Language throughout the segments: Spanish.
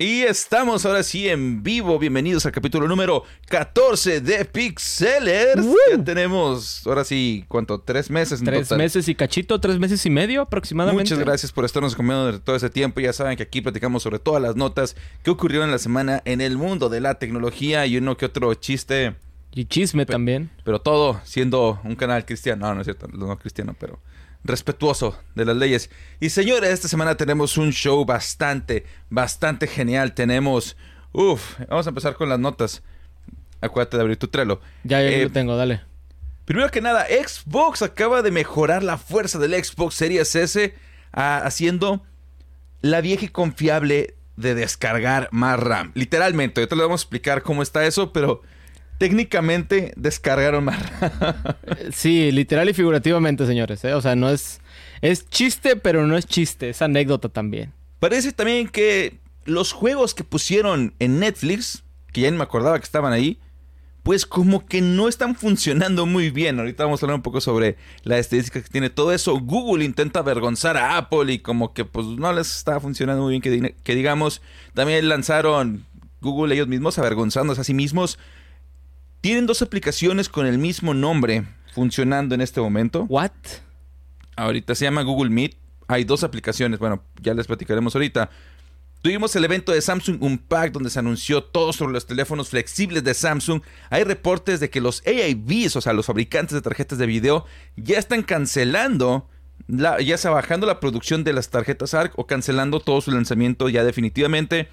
Y estamos ahora sí en vivo. Bienvenidos al capítulo número 14 de Pixelers. Ya tenemos, ahora sí, ¿cuánto? Tres meses en Tres meses y cachito, tres meses y medio aproximadamente. Muchas gracias por estarnos acompañando todo ese tiempo. Ya saben que aquí platicamos sobre todas las notas que ocurrieron en la semana en el mundo de la tecnología y uno que otro chiste. Y chisme también. Pero todo siendo un canal cristiano. No, no es cierto, no cristiano, pero respetuoso de las leyes. Y señores, esta semana tenemos un show bastante, bastante genial. Tenemos, uff, vamos a empezar con las notas. Acuérdate de abrir tu Trello. Ya, ya lo eh, tengo, dale. Primero que nada, Xbox acaba de mejorar la fuerza del Xbox Series S ah, haciendo la vieja y confiable de descargar más RAM. Literalmente, ahorita le vamos a explicar cómo está eso, pero técnicamente descargaron más. sí, literal y figurativamente, señores. ¿eh? O sea, no es. Es chiste, pero no es chiste. Es anécdota también. Parece también que los juegos que pusieron en Netflix, que ya no me acordaba que estaban ahí, pues como que no están funcionando muy bien. Ahorita vamos a hablar un poco sobre la estadística que tiene todo eso. Google intenta avergonzar a Apple y como que pues no les está funcionando muy bien que, que digamos. También lanzaron Google ellos mismos avergonzándose a sí mismos tienen dos aplicaciones con el mismo nombre funcionando en este momento. ¿What? Ahorita se llama Google Meet. Hay dos aplicaciones. Bueno, ya les platicaremos ahorita. Tuvimos el evento de Samsung Unpacked donde se anunció todo sobre los teléfonos flexibles de Samsung. Hay reportes de que los AIVs, o sea, los fabricantes de tarjetas de video, ya están cancelando, ya sea bajando la producción de las tarjetas ARC o cancelando todo su lanzamiento ya definitivamente.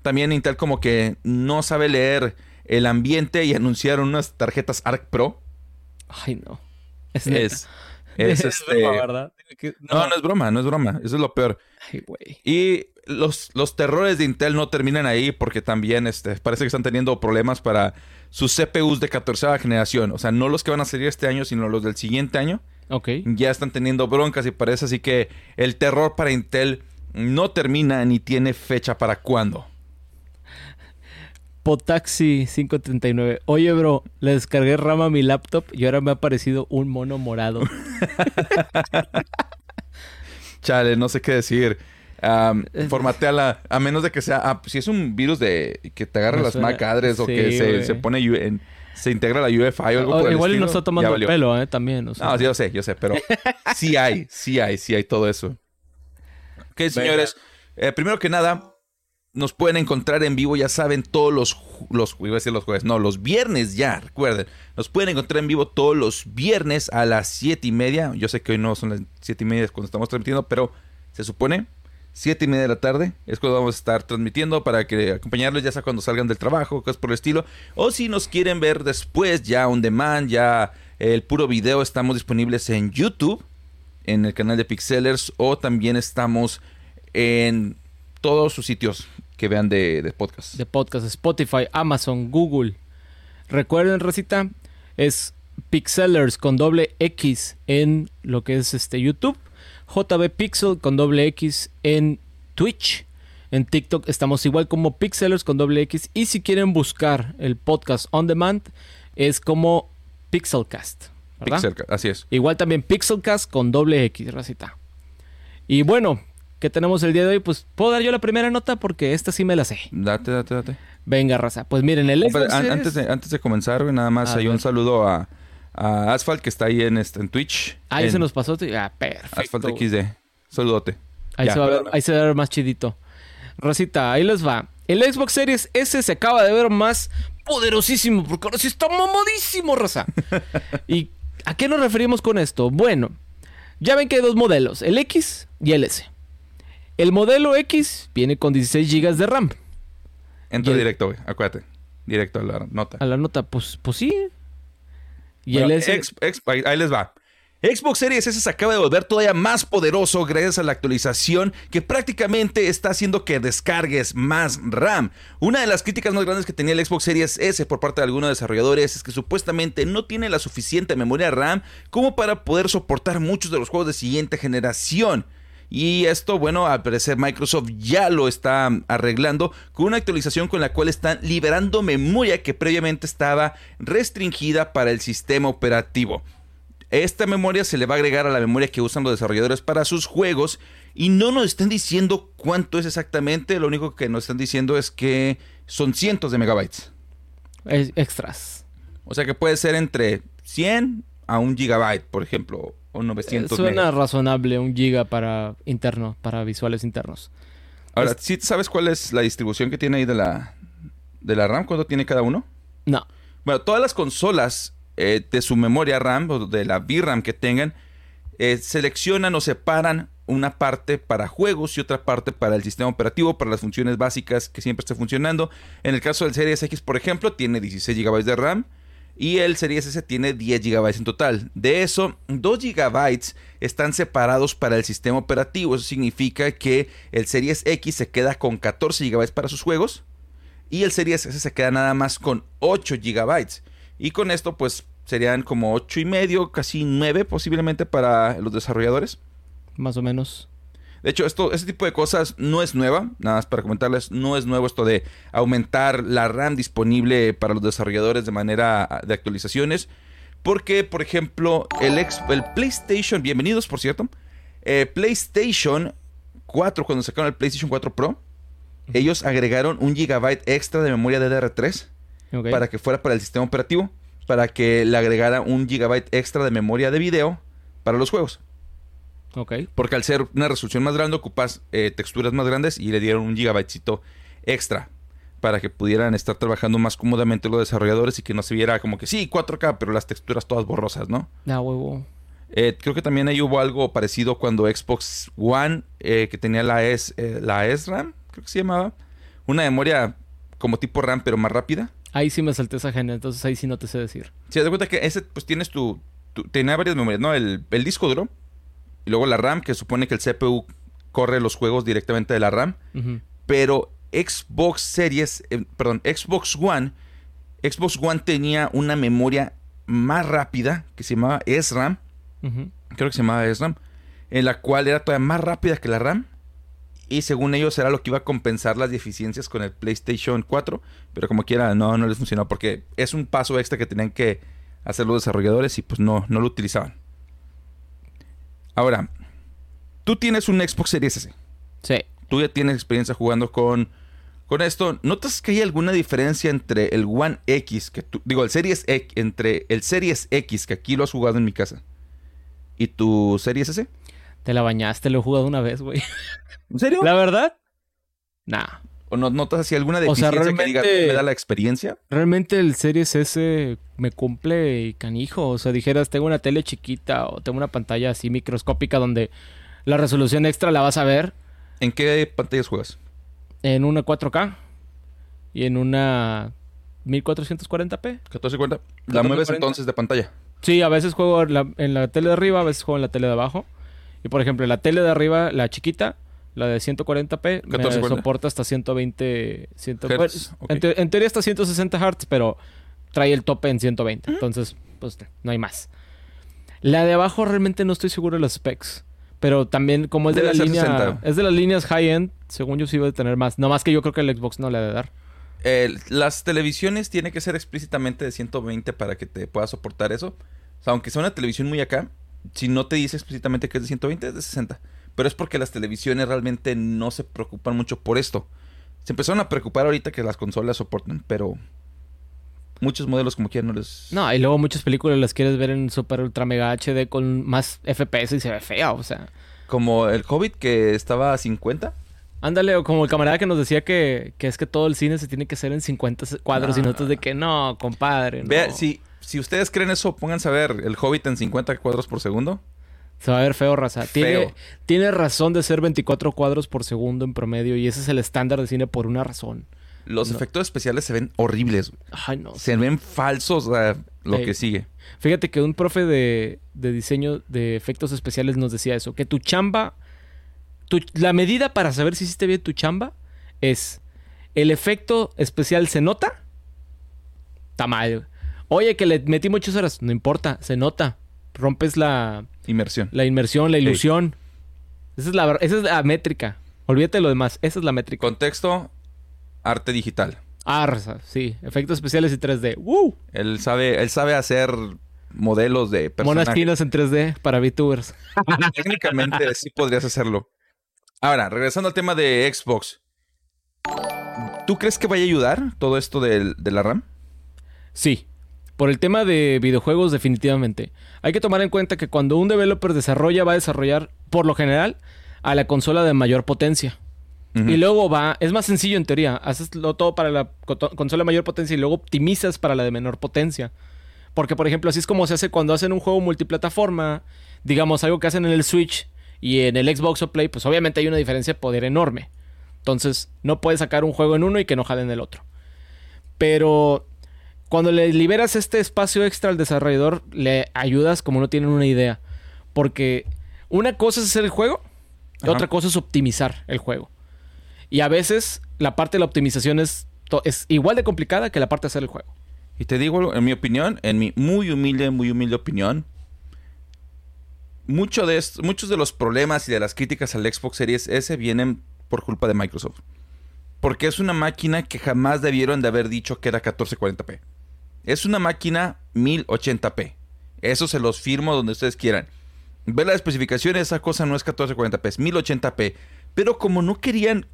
También Intel como que no sabe leer el ambiente y anunciaron unas tarjetas ARC Pro. Ay, no. Es, es, es, este... ¿verdad? No. no. es broma, no es broma. Eso es lo peor. Ay, güey. Y los, los terrores de Intel no terminan ahí porque también este, parece que están teniendo problemas para sus CPUs de 14 generación. O sea, no los que van a salir este año, sino los del siguiente año. Ok. Ya están teniendo broncas y parece así que el terror para Intel no termina ni tiene fecha para cuándo. Potaxi 539. Oye, bro, le descargué RAM a mi laptop y ahora me ha aparecido un mono morado. Chale, no sé qué decir. Um, formateala, a menos de que sea. Ah, si es un virus de que te agarra las MAC address o que se, pone en, se integra la UEFI o algo por Igual no está tomando el pelo, ¿eh? También. O No, yo sé, yo sé, pero sí hay, sí hay, sí hay todo eso. Ok, señores. Eh, primero que nada, nos pueden encontrar en vivo, ya saben, todos los, los, iba a decir los jueves, no, los viernes ya, recuerden, nos pueden encontrar en vivo todos los viernes a las siete y media, yo sé que hoy no son las siete y media cuando estamos transmitiendo, pero se supone siete y media de la tarde es cuando vamos a estar transmitiendo para que acompañarlos ya sea cuando salgan del trabajo, cosas por el estilo, o si nos quieren ver después, ya on demand, ya el puro video, estamos disponibles en YouTube, en el canal de Pixelers, o también estamos en todos sus sitios que vean de, podcast. De podcast, Spotify, Amazon, Google. Recuerden, Rosita, es Pixelers con doble X en lo que es este YouTube. JB Pixel con doble X en Twitch. En TikTok estamos igual como Pixelers con doble X. Y si quieren buscar el podcast on demand, es como Pixelcast. Pixelcast, así es. Igual también Pixelcast con doble X, Rosita. Y bueno, que tenemos el día de hoy, pues puedo dar yo la primera nota porque esta sí me la sé. Date, date, date. Venga, raza. Pues miren, el antes, de, antes de comenzar, nada más hay un saludo a, a, Asphalt que está ahí en, este, en Twitch. Ahí se nos pasó. Ah, perfecto. Asphalt XD. Saludote. Ahí, se va a ver, ahí se va a ver más chidito. Rosita, ahí les va. El Xbox Series S se acaba de ver más poderosísimo porque ahora sí está mamadísimo, raza. ¿Y a qué nos referimos con esto? Bueno, ya ven que hay dos modelos, el X y el S. El modelo X viene con 16 GB de RAM. Entra directo, güey. Acuérdate. Directo a la nota. A la nota, pues, pues sí. Y el S... ahí les va. Xbox Series S se acaba de volver todavía más poderoso gracias a la actualización que prácticamente está haciendo que descargues más RAM. Una de las críticas más grandes que tenía el Xbox Series S por parte de algunos desarrolladores es que supuestamente no tiene la suficiente memoria RAM como para poder soportar muchos de los juegos de siguiente generación. Y esto, bueno, al parecer Microsoft ya lo está arreglando con una actualización con la cual están liberando memoria que previamente estaba restringida para el sistema operativo. Esta memoria se le va a agregar a la memoria que usan los desarrolladores para sus juegos Y no nos están diciendo cuánto es exactamente, lo único que nos están diciendo es que son cientos de megabytes. Es- extras. O sea que puede ser entre 100 a un gigabyte, por ejemplo, o 900 Suena megas. razonable un giga para interno, para visuales internos. Ahora, es- ¿sí sabes cuál es la distribución que tiene ahí de la, de la RAM? ¿Cuánto tiene cada uno? No. Bueno, todas las consolas eh, de su memoria RAM o de la VRAM que tengan, eh, seleccionan o separan una parte para juegos y otra parte para el sistema operativo, para las funciones básicas que siempre esté funcionando. En el caso del Series X, por ejemplo, tiene 16 GB de RAM y el Series S tiene 10 GB en total. De eso, 2 GB están separados para el sistema operativo. Eso significa que el Series X se queda con 14 GB para sus juegos y el Series S se queda nada más con 8 GB. Y con esto, pues serían como 8 y medio, casi 9 posiblemente para los desarrolladores. Más o menos. De hecho, esto, este tipo de cosas no es nueva, nada más para comentarles, no es nuevo esto de aumentar la RAM disponible para los desarrolladores de manera de actualizaciones. Porque, por ejemplo, el, ex- el PlayStation, bienvenidos por cierto, eh, PlayStation 4, cuando sacaron el PlayStation 4 Pro, ellos agregaron un gigabyte extra de memoria DDR3 Ok. para que fuera para el sistema operativo, para que le agregara un gigabyte extra de memoria de video para los juegos. Ok. Porque al ser una resolución más grande ocupas eh, texturas más grandes y le dieron un gigabytecito extra para que pudieran estar trabajando más cómodamente los desarrolladores y que no se viera como que sí, 4K, pero las texturas todas borrosas, ¿no? Da huevo. Eh, creo que también ahí hubo algo parecido cuando Xbox One, eh, que tenía la, S, eh, la SRAM, creo que se llamaba, una memoria como tipo RAM, pero más rápida. Ahí sí me salté esa agenda, entonces ahí sí no te sé decir. Si te das cuenta que ese, pues tienes tu, tu- tenía varias memorias, ¿no? El, el disco duro, y luego la RAM, que supone que el CPU corre los juegos directamente de la RAM. Pero Xbox Series, eh, perdón, Xbox One, Xbox One tenía una memoria más rápida que se llamaba SRAM, creo que se llamaba SRAM, en la cual era todavía más rápida que la RAM. Y según ellos era lo que iba a compensar las deficiencias con el PlayStation 4. Pero como quiera, no, no les funcionó porque es un paso extra que tenían que hacer los desarrolladores y pues no, no lo utilizaban. Ahora, tú tienes un Xbox Series S Sí. tú ya tienes experiencia jugando con, con esto. ¿Notas que hay alguna diferencia entre el One X, que tú, digo, el Series X, entre el Series X, que aquí lo has jugado en mi casa, y tu Series S? Te la bañaste, lo he jugado una vez, güey. ¿En serio? ¿La verdad? Nah. ¿O no notas así alguna O sea, deficiencia que diga, realmente- me da la experiencia? Realmente el Series S me cumple y canijo. O sea, dijeras, tengo una tele chiquita o tengo una pantalla así microscópica donde la resolución extra la vas a ver ¿En qué pantallas juegas? en una 4K y en una 1440p. 1440. La mueves 1440. entonces de pantalla. Sí, a veces juego en la, en la tele de arriba, a veces juego en la tele de abajo. Y por ejemplo, la tele de arriba, la chiquita, la de 140p, me 1440. soporta hasta 120. 100, Hertz, bueno, ok. en, te- en teoría hasta 160 Hz, pero trae el tope en 120. Entonces, pues no hay más. La de abajo realmente no estoy seguro de los specs. Pero también, como es de Debe la línea. 60. Es de las líneas high-end, según yo sí debe tener más. No más que yo creo que el Xbox no le ha de dar. Eh, las televisiones tienen que ser explícitamente de 120 para que te pueda soportar eso. O sea, aunque sea una televisión muy acá, si no te dice explícitamente que es de 120, es de 60. Pero es porque las televisiones realmente no se preocupan mucho por esto. Se empezaron a preocupar ahorita que las consolas soportan, pero muchos modelos como quieran no les... No, y luego muchas películas las quieres ver en super ultra mega HD con más FPS y se ve fea, o sea. Como el Hobbit que estaba a 50. Ándale, o como el camarada que nos decía que, que es que todo el cine se tiene que hacer en 50 cuadros y No. nosotros de que no, compadre. no. Vea, si, si ustedes creen eso, pónganse a ver el Hobbit en 50 cuadros por segundo. Se va a ver feo, raza. Tiene, Feo. tiene razón de ser 24 cuadros por segundo en promedio y ese es el estándar de cine por una razón. Los No. efectos especiales se ven horribles. Ay, no. Se ven falsos a lo que sigue. Fíjate que un profe de, de diseño de efectos especiales nos decía eso, que tu chamba, tu- la medida para saber si hiciste bien tu chamba es, ¿el efecto especial se nota? Está mal. Oye, que le metí muchas horas, no importa, se nota. Rompes la, Inmersión. la inmersión, la ilusión. Esa, es la, esa es la métrica. Olvídate de lo demás, esa es la métrica. Contexto, arte digital. Arsa, sí. Efectos especiales y 3D. ¡Woo! Él sabe, él sabe hacer modelos de Monas personajes. chinas en 3D para VTubers. Técnicamente sí podrías hacerlo. Ahora, regresando al tema de Xbox. ¿Tú crees que vaya a ayudar todo esto del- de, la RAM? Sí. Por el tema de videojuegos, definitivamente. Hay que tomar en cuenta que cuando un developer desarrolla, va a desarrollar, por lo general, a la consola de mayor potencia. Y luego va, es más sencillo en teoría, haces lo todo para la co- consola de mayor potencia y luego optimizas para la de menor potencia. Porque, por ejemplo, así es como se hace cuando hacen un juego multiplataforma, digamos, algo que hacen en el Switch y en el Xbox o Play, pues obviamente hay una diferencia de poder enorme. Entonces, no puedes sacar un juego en uno y que no jale en el otro. Pero cuando le liberas este espacio extra al desarrollador, le ayudas como no tienen una idea. Porque una cosa es hacer el juego y otra cosa es optimizar el juego. Y a veces la parte de la optimización es, igual de complicada que la parte de hacer el juego. Y te digo, en mi opinión, en mi muy humilde, muy humilde opinión, mucho de esto- muchos de los problemas y de las críticas al Xbox Series S vienen por culpa de Microsoft. Porque es una máquina que jamás debieron de haber dicho que era 1440p. Es una máquina 1080p. Eso se los firmo donde ustedes quieran. Ve la especificación, esa cosa no es 1440p, es 1080p. Pero como no querían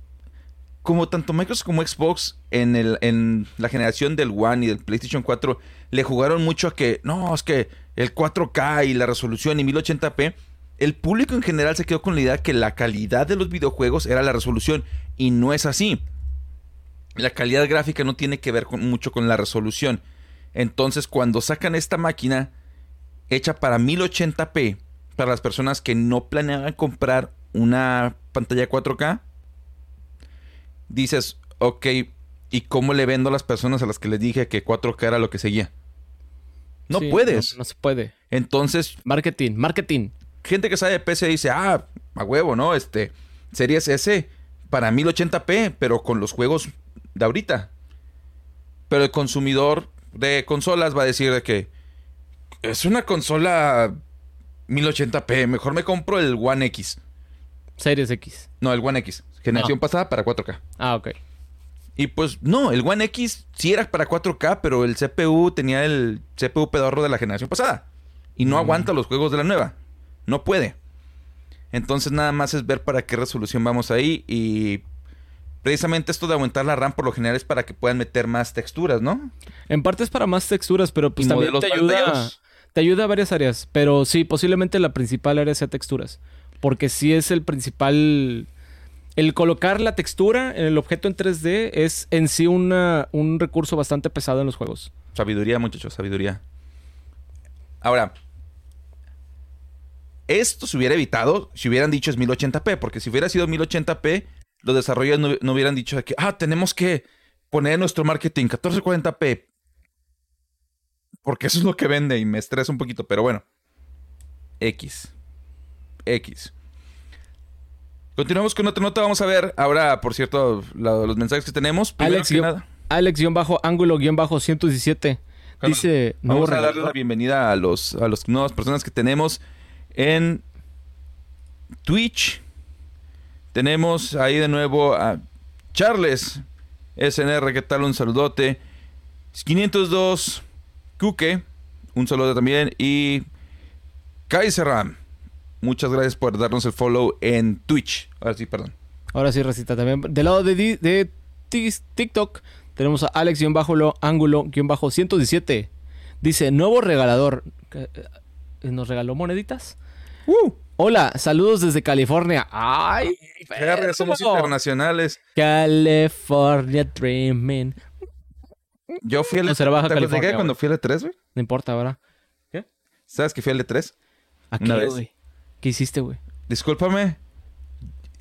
como tanto Microsoft como Xbox en, el, en la generación del One y del PlayStation 4 le jugaron mucho a que no, es que el 4K y la resolución y 1080p, el público en general se quedó con la idea que la calidad de los videojuegos era la resolución y no es así. La calidad gráfica no tiene que ver con- mucho con la resolución. Entonces, cuando sacan esta máquina hecha para 1080p, para las personas que no planeaban comprar una pantalla 4K, dices, ok, ¿y cómo le vendo a las personas a las que les dije que 4K era lo que seguía? No Sí, puedes. No, no se puede. Entonces, Marketing, marketing. gente que sabe de PC dice, ah, a huevo, ¿no? Este, Series S para 1080p, pero con los juegos de ahorita. Pero el consumidor de consolas va a decir de que es una consola 1080p, mejor me compro el One X. Series X. No, el One X, generación pasada para 4K. Ah, ok. Y pues no, el One X sí era para 4K, pero el CPU tenía el CPU pedorro de la generación pasada. Y no Mm. aguanta los juegos de la nueva. No puede. Entonces nada más es ver para qué resolución vamos ahí. Y precisamente esto de aumentar la RAM por lo general es para que puedan meter más texturas, ¿no? En parte es para más texturas, pero pues también te ayuda, te ayuda a varias áreas. Pero sí, posiblemente la principal área sea texturas. Porque sí es el principal... El colocar la textura en el objeto en 3D es en sí una, un recurso bastante pesado en los juegos. Sabiduría, muchachos, sabiduría. Ahora, esto se hubiera evitado si hubieran dicho es 1080p, porque si hubiera sido 1080p, los desarrolladores no, no hubieran dicho de que, ah, tenemos que poner nuestro marketing 1440p. Porque eso es lo que vende y me estresa un poquito, pero bueno. X. X. Continuamos con otra nota. Vamos a ver ahora, por cierto, la- los mensajes que tenemos. Primero Alex, que guión- nada. Alex-ángulo-117 Carlos, dice... nuevo Vamos a darle la bienvenida a los a las nuevas personas que tenemos en Twitch. Tenemos ahí de nuevo a Charles SNR, ¿qué tal? Un saludote. 502 Kuke, un saludo también. Y Kaiseram, muchas gracias por darnos el follow en Twitch. Ahora sí, perdón. Ahora sí, Recita, también. Del lado de, de TikTok tenemos a Alex-ángulo-117. Dice, nuevo regalador. ¿Qué, eh, ¿Nos regaló moneditas? ¡Uh! Hola, saludos desde California. ¡Ay! Verga, somos perro! internacionales. California Dreaming. Yo fui al No, será Baja ¿Te acuerdas de qué? California, cuando fui al E3, güey. No importa, ¿verdad? ¿Sabes que fui al E3? ¿A Una qué, güey? ¿Qué hiciste, güey? Discúlpame.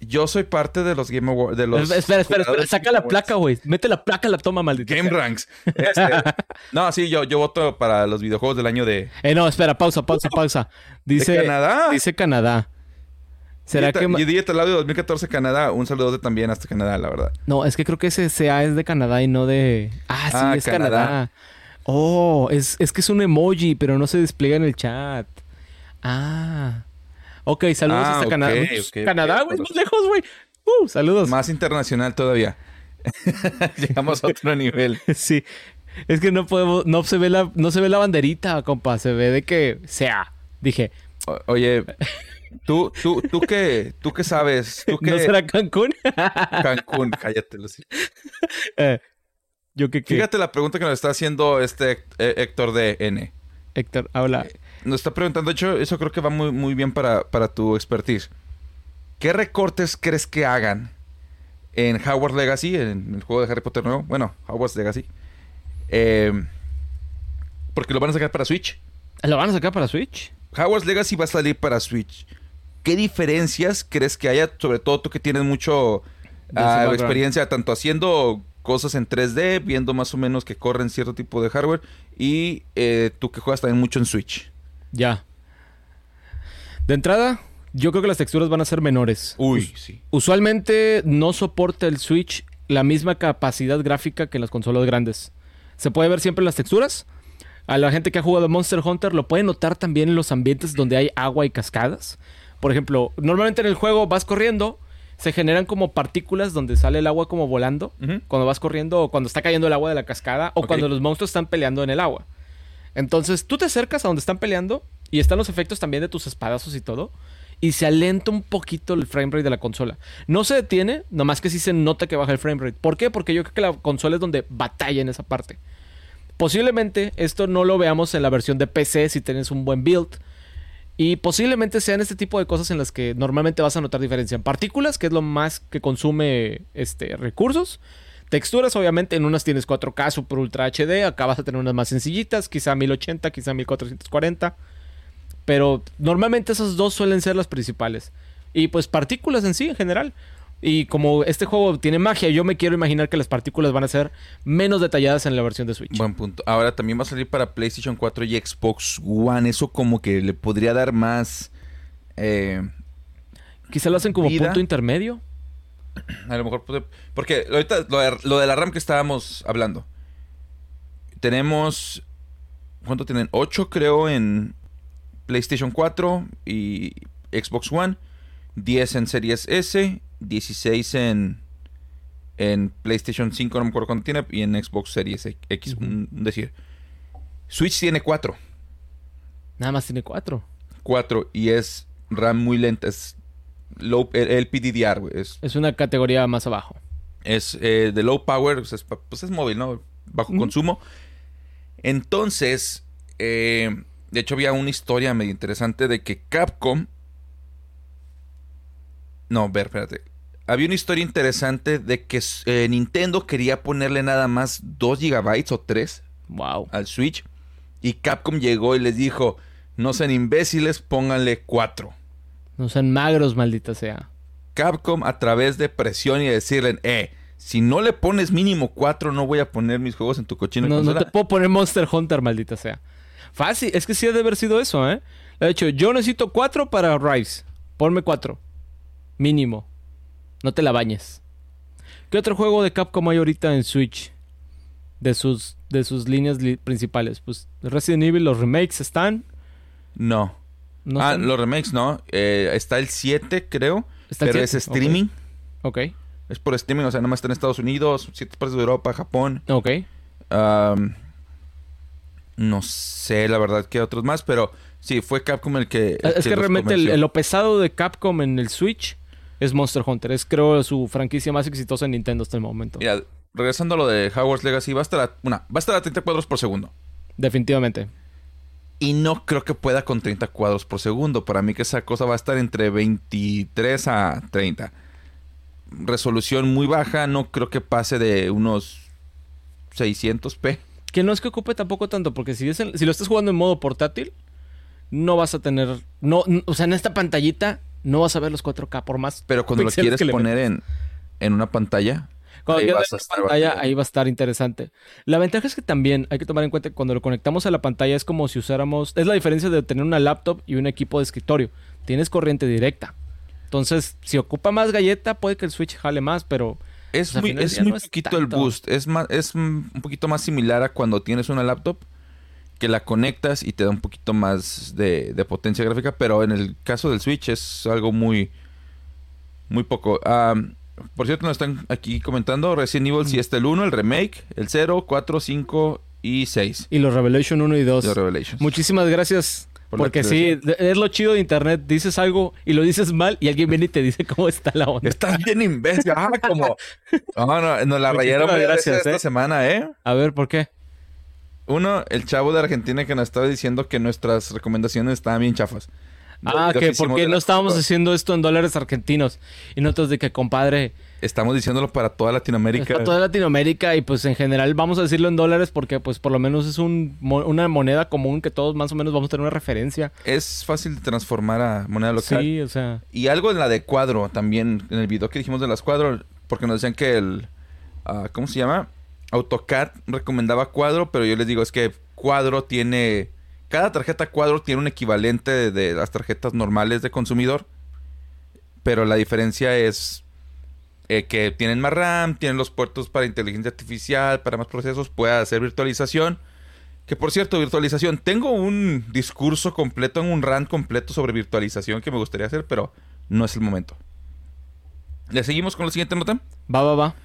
Yo soy parte de los Game Awards. De los Espera, espera, espera, Saca la placa, güey. Mete la placa a la toma, maldita. Game Ranks. Este, no, sí, yo, yo voto para los videojuegos del año de. Eh, no, espera, pausa, pausa, pausa. Dice ¿De Canadá? Dice Canadá. ¿Será que.? ma- Y Dieta Audio 2014 Canadá. Un saludo también hasta Canadá, la verdad. No, es que creo que ese CA es de Canadá y no de. Ah, sí, Ah, es Canadá. Canadá. Oh, es, es que es un emoji, pero no se despliega en el chat. Ah. Ok, saludos Ah, hasta Canadá. Canadá, güey, más lejos, güey. Uh, saludos. Más internacional todavía. Llegamos a otro nivel. Sí. Es que no podemos, no se ve la, no se ve la banderita, compa. Se ve de que sea. Dije, O- oye, tú, tú, tú qué, tú qué sabes, tú qué ¿No será Cancún? Cancún, cállate, Lucy. Eh, yo que qué. Fíjate la pregunta que nos está haciendo este eh, Héctor de N. Héctor, habla. Nos está preguntando, de hecho, eso creo que va muy, muy bien para, para tu expertise. ¿Qué recortes crees que hagan en Hogwarts Legacy, en el juego de Harry Potter nuevo? Bueno, Hogwarts Legacy. Eh, porque lo van a sacar para Switch. ¿Lo van a sacar para Switch? Hogwarts Legacy va a salir para Switch. ¿Qué diferencias crees que haya? Sobre todo tú que tienes mucho ah, experiencia tanto haciendo cosas en 3D, viendo más o menos que corren cierto tipo de hardware, y eh, tú que juegas también mucho en Switch. Ya. De entrada, yo creo que las texturas van a ser menores. Uy, sí. Usualmente no soporta el Switch la misma capacidad gráfica que en las consolas grandes. Se puede ver siempre en las texturas. A la gente que ha jugado Monster Hunter lo puede notar también en los ambientes donde hay agua y cascadas. Por ejemplo, normalmente en el juego vas corriendo, se generan como partículas donde sale el agua como volando. Cuando vas corriendo o cuando está cayendo el agua de la cascada o cuando los monstruos están peleando en el agua. Entonces tú te acercas a donde están peleando y están los efectos también de tus espadazos y todo. Y se alenta un poquito el frame rate de la consola. No se detiene, nomás que sí se nota que baja el frame rate. ¿Por qué? Porque yo creo que la consola es donde batalla en esa parte. Posiblemente esto no lo veamos en la versión de PC si tienes un buen build. Y posiblemente sean este tipo de cosas en las que normalmente vas a notar diferencia. En partículas, que es lo más que consume este, recursos. Texturas, obviamente, en unas tienes 4K Super Ultra HD, acá vas a tener unas más sencillitas, quizá 1080, quizá 1440. Pero normalmente esas dos suelen ser las principales. Y pues partículas en sí, en general. Y como este juego tiene magia, yo me quiero imaginar que las partículas van a ser menos detalladas en la versión de Switch. Buen punto. Ahora también va a salir para PlayStation 4 y Xbox One. Eso como que le podría dar más... eh, Quizá lo hacen como Vida. punto intermedio. A lo mejor. Porque ahorita lo de, lo de la RAM que estábamos hablando. Tenemos... ¿Cuánto tienen? 8 creo en PlayStation 4 y Xbox One. 10 en Series S. 16 en... En PlayStation 5, no me acuerdo cuánto tiene. Y en Xbox Series X, un, decir. Switch tiene 4. Nada más tiene cuatro. 4 y es RAM muy lenta. Es low, el, PDDR, güey. Es Es una categoría más abajo. es eh, de low power, sea, es pues es móvil, ¿no? Bajo consumo. Entonces, eh, de hecho había una historia medio interesante de que Capcom... No, ver, espérate. Había una historia interesante de que eh, Nintendo quería ponerle nada más 2 gigabytes o 3 Wow. al Switch. Y Capcom llegó y les dijo, no sean imbéciles, pónganle 4. No sean magros, maldita sea. Capcom a través de presión y decirle, eh, si no le pones mínimo 4, no voy a poner mis juegos en tu cochino No, no te puedo poner Monster Hunter, maldita sea. Fácil, es que sí ha de haber sido eso, ¿eh? De hecho, yo necesito cuatro para Rise. Ponme cuatro. Mínimo. No te la bañes. ¿Qué otro juego de Capcom hay ahorita en Switch? De sus, de sus líneas li- principales. Pues Resident Evil, los remakes están. No. ¿No ah, están? los remakes no. Eh, está el 7, creo. Está el pero siete, es streaming. Ok. Es por streaming, o sea, nada más está en Estados Unidos, ciertas partes de Europa, Japón. Ok. No sé, la verdad, que otros más, pero sí, fue Capcom el que. el Es que realmente el- lo pesado de Capcom en el Switch es Monster Hunter. Es creo su franquicia más exitosa en Nintendo hasta el momento. Mira, regresando a lo de Hogwarts Legacy, va a estar a, una, va a estar a 30 cuadros por segundo. Definitivamente. Y no creo que pueda con 30 cuadros por segundo. Para mí que esa cosa va a estar entre 23 a 30. Resolución muy baja, no creo que pase de unos 600p. Que no es que ocupe tampoco tanto, porque si, si lo estás jugando en modo portátil, no vas a tener. No, o sea, en esta pantallita no vas a ver los 4K por más. Pero cuando lo quieres poner en, en una pantalla, Cuando ahí vas a estar pantalla, ahí va a estar interesante. La ventaja es que también hay que tomar en cuenta que cuando lo conectamos a la pantalla es como si usáramos. Es la diferencia de tener una laptop y un equipo de escritorio. Tienes corriente directa. Entonces, si ocupa más galleta, puede que el Switch jale más, pero. es Pues, muy, es muy no es poquito el boost. Es, más, es un poquito más similar a cuando tienes una laptop que la conectas y te da un poquito más de, de potencia gráfica. Pero en el caso del Switch es algo muy, muy poco. Por cierto, nos están aquí comentando Resident Evil si está el 1, el remake, el 0, 4, 5 y 6 Y los Revelation 1 y 2. de Revelations. Muchísimas gracias por Porque sí, es lo chido de internet. Dices algo y lo dices mal y alguien viene y te dice cómo está la onda. Estás bien imbécil. Ah, como. No, no, nos la rayaron gracias, esta ¿eh? semana, ¿eh? A ver, ¿por qué? Uno, el chavo de Argentina que nos estaba diciendo que nuestras recomendaciones estaban bien chafas. Ah, que porque no estábamos haciendo esto en dólares argentinos. Y nosotros de que, compadre, Estamos diciéndolo para toda Latinoamérica. para toda Latinoamérica y pues en general vamos a decirlo en dólares porque pues por lo menos es un, una moneda común que todos más o menos vamos a tener una referencia. Es fácil de transformar a moneda local. Sí, o sea, Y algo en la de cuadro también, en el video que dijimos de las cuadro, porque nos decían que el, ah, ¿cómo se llama? AutoCAD recomendaba cuadro, pero yo les digo, es que cuadro tiene, cada tarjeta cuadro tiene un equivalente de, de las tarjetas normales de consumidor, pero la diferencia es eh, que tienen más RAM, tienen los puertos para inteligencia artificial, para más procesos, puede hacer virtualización. Que por cierto, virtualización, tengo un discurso completo, un rant completo sobre virtualización que me gustaría hacer, pero no es el momento. ¿Le seguimos con la siguiente nota? va, va, va.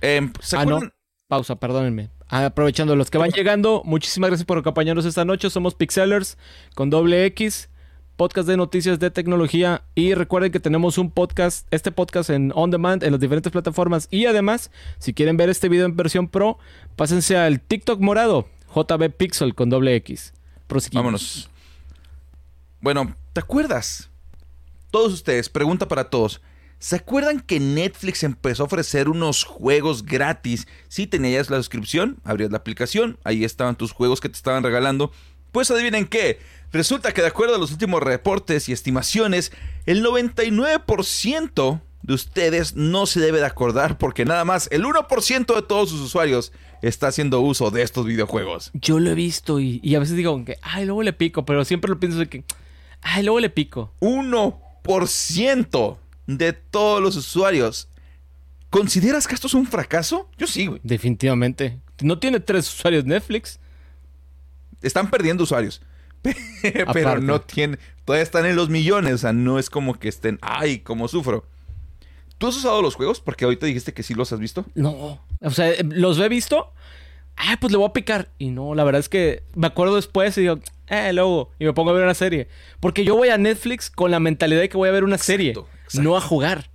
Em, ¿Se Ah, no. Pausa, perdónenme. Aprovechando los que van llegando, muchísimas gracias por acompañarnos esta noche. Somos Pixelers con doble X, podcast de noticias de tecnología. Y recuerden que tenemos un podcast, este podcast en on demand en las diferentes plataformas. Y además, si quieren ver este video en versión pro, pásense al TikTok morado, JB Pixel con doble X. Proseguimos. Vámonos. Bueno, ¿te acuerdas? Todos ustedes, pregunta para todos. ¿Se acuerdan que Netflix empezó a ofrecer unos juegos gratis? Si tenías la suscripción, abrías la aplicación, ahí estaban tus juegos que te estaban regalando. Pues adivinen qué, resulta que de acuerdo a los últimos reportes y estimaciones, el 99% de ustedes no se debe de acordar porque nada más el 1% de todos sus usuarios está haciendo uso de estos videojuegos. Yo lo he visto y, y a veces digo que, ay, luego le pico, pero siempre lo pienso de que, ay, luego le pico. 1% de todos los usuarios. ¿Consideras que esto es un fracaso? Yo sí, güey. Definitivamente. No tiene tres usuarios Netflix. Están perdiendo usuarios. Pero Aparte. no tienen. Todavía están en los millones. O sea, no es como que estén. ¡Ay, cómo sufro! ¿Tú has usado los juegos? Porque ahorita dijiste que sí los has visto. No. O sea, eh, los he visto. Ah, pues le voy a picar. Y no, la verdad es que me acuerdo después y digo, eh, luego. Y me pongo a ver una serie. Porque yo voy a Netflix con la mentalidad de que voy a ver una serie, exacto. no a jugar.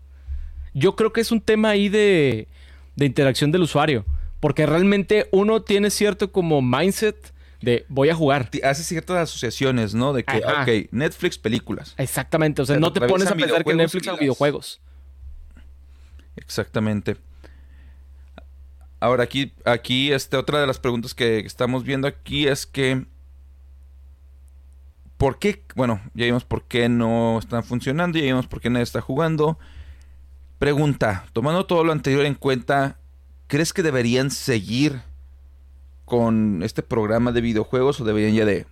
Yo creo que es un tema ahí de, de interacción del usuario. Porque realmente uno tiene cierto como mindset de voy a jugar. Haces ciertas asociaciones, ¿no? De que, Ajá. ok, Netflix, películas. Exactamente. O sea, Pero no te pones a pensar que Netflix las- videojuegos. Exactamente. Ahora aquí, aquí este, otra de las preguntas que estamos viendo aquí es que ¿por qué? Bueno, ya vimos por qué no están funcionando, ya vimos por qué nadie está jugando. Pregunta, tomando todo lo anterior en cuenta, ¿crees que deberían seguir con este programa de videojuegos o deberían ya de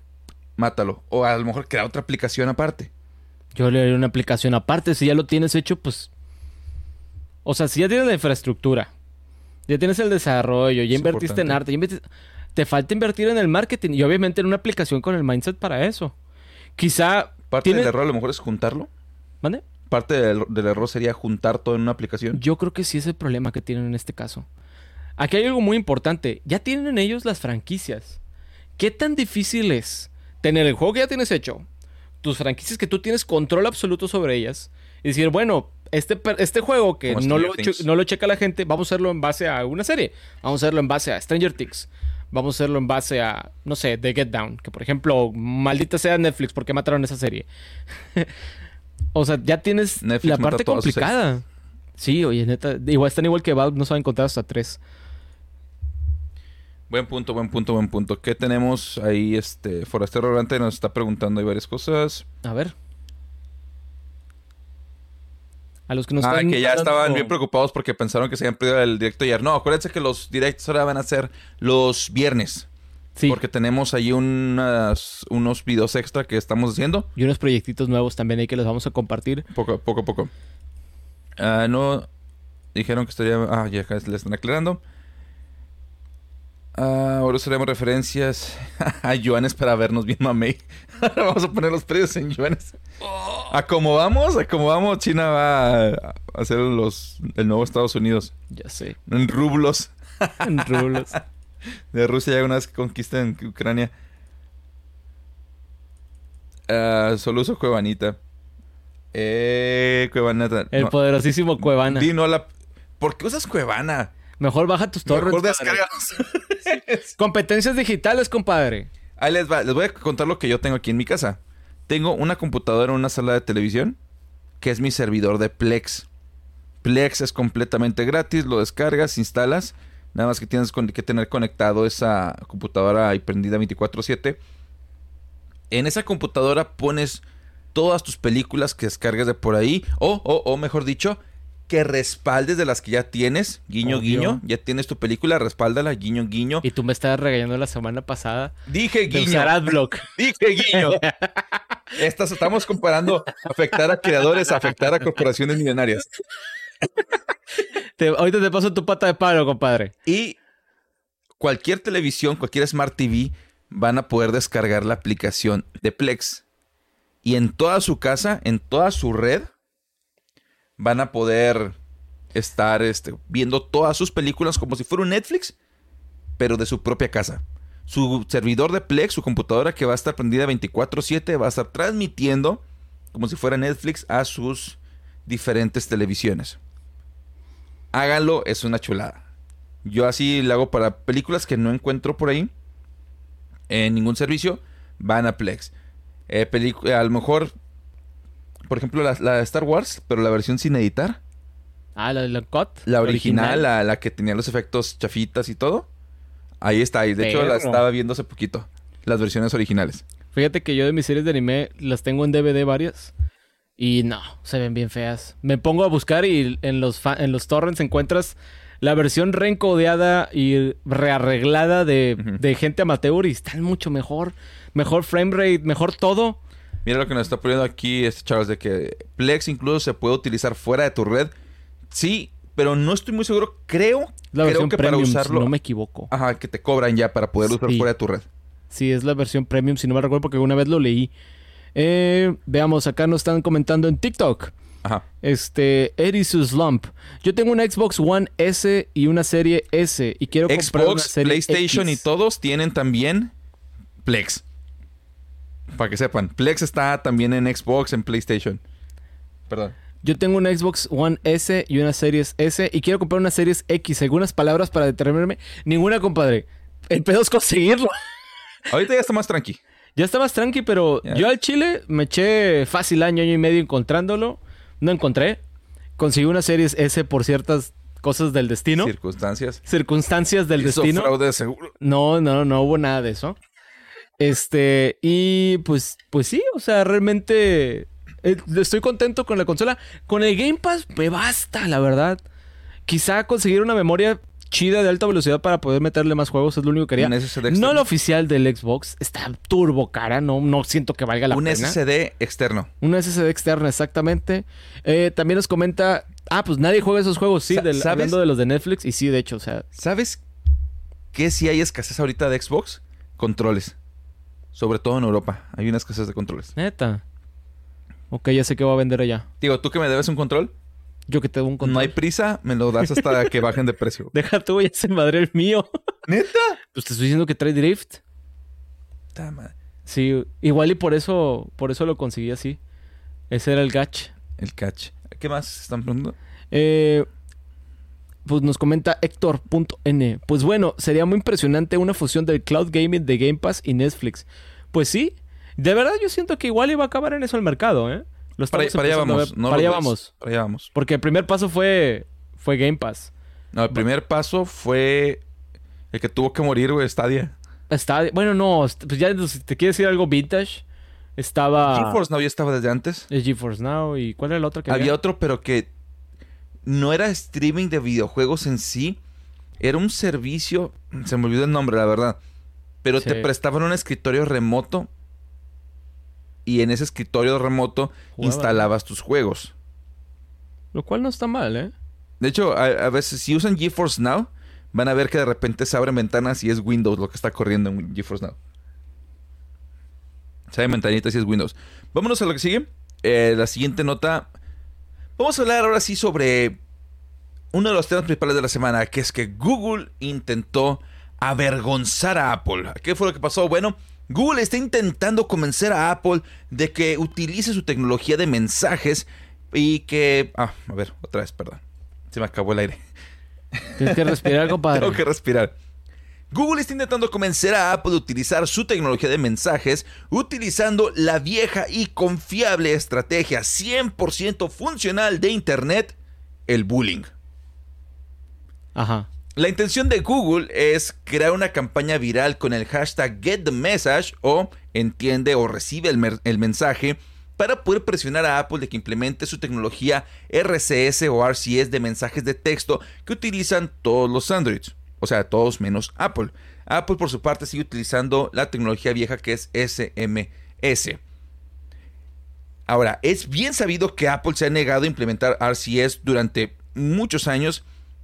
mátalo? O a lo mejor crear otra aplicación aparte. Yo le haría una aplicación aparte. Si ya lo tienes hecho, pues. O sea, si ya tienes la infraestructura, ya tienes el desarrollo, ya Es invertiste en arte, ya invertiste- te falta invertir en el marketing y obviamente en una aplicación con el mindset para eso. Quizá. Parte tiene- del error a lo mejor es juntarlo. ¿Mande? Parte del, del error sería juntar todo en una aplicación. Yo creo que sí es el problema que tienen en este caso. Aquí hay algo muy importante. Ya tienen ellos las franquicias. ¿Qué tan difícil es tener el juego que ya tienes hecho? Tus franquicias que tú tienes control absoluto sobre ellas. Y decir, bueno, este, este juego que no lo, no lo checa la gente, vamos a hacerlo en base a una serie. Vamos a hacerlo en base a Stranger Things. Vamos a hacerlo en base a, no sé, The Get Down. Que por ejemplo, maldita sea Netflix, ¿por qué mataron esa serie? o sea, ya tienes Netflix la parte complicada. Sí, oye, neta, igual están igual que Valve, no saben contar hasta tres. Buen punto, buen punto, buen punto. ¿Qué tenemos ahí? Este Forastero Orante nos está preguntando ahí varias cosas. A ver. A los que nos ah, están que ya estaban bien preocupados porque pensaron que se habían perdido el directo ayer. No, acuérdense que los directos ahora van a ser los viernes. Sí, Porque tenemos ahí unas, unos videos extra que estamos haciendo. y unos proyectitos nuevos también ahí que les vamos a compartir. Poco, poco a poco. Ah, no. Dijeron que estaría. Ah, ya le están aclarando. Ah, ahora usaremos referencias a yuanes para vernos bien mamey. Ahora vamos a poner los precios en yuanes. A cómo vamos, a cómo vamos, China va a hacer los, el nuevo Estados Unidos. Ya sé. En rublos. En rublos. De Rusia ya una vez que conquisten Ucrania. Ah, solo uso Cuevanita. Eh, Cuevanita. El no. poderosísimo Cuevana. Di no la... ¿Por qué usas Cuevana? Mejor baja tus torres. Mejor descargas. Competencias digitales, compadre. Ahí les va. Les voy a contar lo que yo tengo aquí en mi casa. Tengo una computadora en una sala de televisión que es mi servidor de Plex. Plex es completamente gratis, lo descargas, instalas. Nada más que tienes con- que tener conectado esa computadora ahí prendida 24/7. En esa computadora pones todas tus películas que descargues de por ahí. O, o, o mejor dicho, que respaldes de las que ya tienes. Guiño, Obvio. guiño. Ya tienes tu película, respáldala, guiño, guiño. Y tú me estabas regañando la semana pasada Dije de guiño. usar Adblock. Dije guiño. Estas estamos comparando afectar a creadores afectar a corporaciones millonarias. Te- ahorita te paso tu pata de palo, compadre. Y cualquier televisión, cualquier Smart TV van a poder descargar la aplicación de Plex. Y en toda su casa, en toda su red, van a poder estar este, viendo todas sus películas como si fuera un Netflix, pero de su propia casa. Su servidor de Plex, su computadora que va a estar prendida 24/7, va a estar transmitiendo como si fuera Netflix a sus diferentes televisiones. Háganlo, es una chulada. Yo así lo hago para películas que no encuentro por ahí en ningún servicio, van a Plex. Eh, a lo mejor, por ejemplo, la, la de Star Wars, pero la versión sin editar. Ah, la, la COT. La original, La, la que tenía los efectos chafitas y todo. Ahí está. Y de hecho la estaba viendo hace poquito. Las versiones originales. Fíjate que yo de mis series de anime las tengo en DVD varias. Y no, se ven bien feas. Me pongo a buscar y en los, en los torrents encuentras la versión reencodeada y rearreglada de, de gente amateur y están mucho mejor. Mejor frame rate, mejor todo. Mira lo que nos está poniendo aquí este Charles de que Plex incluso se puede utilizar fuera de tu red. Sí, pero no estoy muy seguro. Creo, La creo versión que premium, para si usarlo, no me equivoco. ajá, que te cobran ya para poder usar fuera de tu red. Sí, es la versión premium, si no me recuerdo, porque una vez lo leí. Eh, veamos, acá nos están comentando en TikTok. Ajá. Este, Erisus Lump. Yo tengo una Xbox One S y una serie S y quiero comprar una Xbox, serie PlayStation X. y todos tienen también Plex. Para que sepan, Plex está también en Xbox, en PlayStation. Perdón. Yo tengo una Xbox One S y una Series S y quiero comprar una Series X. Algunas palabras para determinarme. Ninguna, compadre. El pedo es conseguirlo. Ahorita ya está más tranqui. Ya está más tranqui, pero yo al Chile me eché fácil año, año y medio encontrándolo. No encontré. Conseguí una Series S por ciertas cosas del destino. Circunstancias. Circunstancias del Hizo destino. fraude de seguro. No, no, no hubo nada de eso. Este, y pues, pues sí, o sea, realmente eh, estoy contento con la consola. Con el Game Pass me basta, la verdad. Quizá conseguir una memoria chida de alta velocidad para poder meterle más juegos es lo único que quería. Un SSD No externo. la oficial del Xbox, está turbo cara, no, no siento que valga la Un pena. SSD externo. Una SSD externa, exactamente. Eh, también nos comenta, ah, pues nadie juega esos juegos, sí, del- ¿sabes? hablando de los de Netflix, y sí, de hecho, o sea, ¿Sabes qué si hay escasez ahorita de Xbox? Controles. Sobre todo en Europa. Hay una escasez de controles. neta. Ok, ya sé que voy a vender allá. Digo, ¿tú que me debes un control? Yo que tengo un control. No hay prisa, me lo das hasta que bajen de precio. Deja tú, ya se madre el mío. ¿Neta? Pues te estoy diciendo que trae drift. Ta madre. Sí, igual y por eso, por eso lo conseguí así. Ese era el gach. El catch. ¿Qué más están preguntando? Eh, pues nos comenta Héctor.n. Pues bueno, sería muy impresionante una fusión del cloud gaming de Game Pass y Netflix. Pues sí, de verdad yo siento que igual iba a acabar en eso el mercado, ¿eh? Lo Para, para allá vamos. No para allá vamos. Para allá vamos. Porque el primer paso fue, fue Game Pass. No, el primer paso fue el que tuvo que morir, güey, Stadia. Está, bueno, no, pues ya si te quieres decir algo vintage, estaba... GeForce no ya estaba desde antes. Es GeForce Now. ¿Y cuál era el otro que Había había? otro, pero que no era streaming de videojuegos en sí. Era un servicio. Se me olvidó el nombre, la verdad. Pero te prestaban un escritorio remoto. Y en ese escritorio remoto instalabas tus juegos. Lo cual no está mal, ¿eh? De hecho, a, a veces, si usan GeForce Now, van a ver que de repente se abren ventanas y es Windows lo que está corriendo en GeForce Now. Se abren ventanitas y es Windows. Vámonos a lo que sigue. Eh, la siguiente nota. Vamos a hablar ahora sí sobre uno de los temas principales de la semana, que es que Google intentó avergonzar a Apple. ¿Qué fue lo que pasó? Bueno, Google está intentando convencer a Apple de que utilice su tecnología de mensajes y que... Ah, a ver, otra vez, perdón. Se me acabó el aire. Tienes que respirar, compadre. Tengo que respirar. Google está intentando convencer a Apple de utilizar su tecnología de mensajes utilizando la vieja y confiable estrategia 100% funcional de Internet, el bullying. Ajá. La intención de Google es crear una campaña viral con el hashtag GetTheMessage o entiende o recibe el, el, mensaje para poder presionar a Apple de que implemente su tecnología RCS o RCS de mensajes de texto que utilizan todos los Androids. O sea, todos menos Apple. Apple por su parte sigue utilizando la tecnología vieja que es SMS. Ahora, es bien sabido que Apple se ha negado a implementar RCS durante muchos años,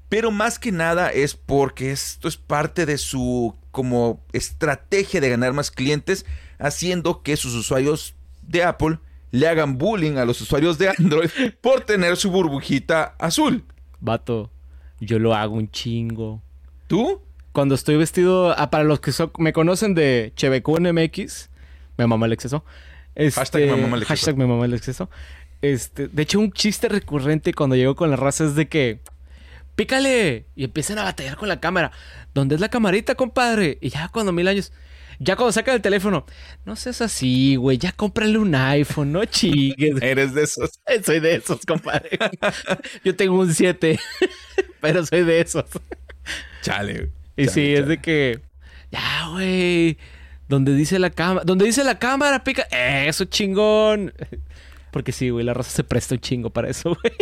pero más que nada es porque esto es parte de su como estrategia de ganar más clientes, haciendo que sus usuarios de Apple le hagan bullying a los usuarios de Android por tener su burbujita azul. Vato, yo lo hago un chingo. ¿Tú? Cuando estoy vestido, ah, para los que me conocen de MX, me mamá el exceso. Este, hashtag me mamá el exceso. Hashtag me mamá el exceso. Este, de hecho, un chiste recurrente cuando llego con la raza es de que pícale y empiezan a batallar con la cámara. ¿Dónde es la camarita, compadre? Y ya cuando mil años, ya cuando saca el teléfono, no seas así, güey, ya cómprale un iPhone, no chigues. Eres de esos. Soy de esos, compadre. Yo tengo un 7, pero soy de esos. Chale. Y chale, sí, es de que, ya, güey, donde dice la cámara, donde dice la cámara, pica, eso chingón. Porque sí, güey, la raza se presta un chingo para eso, güey.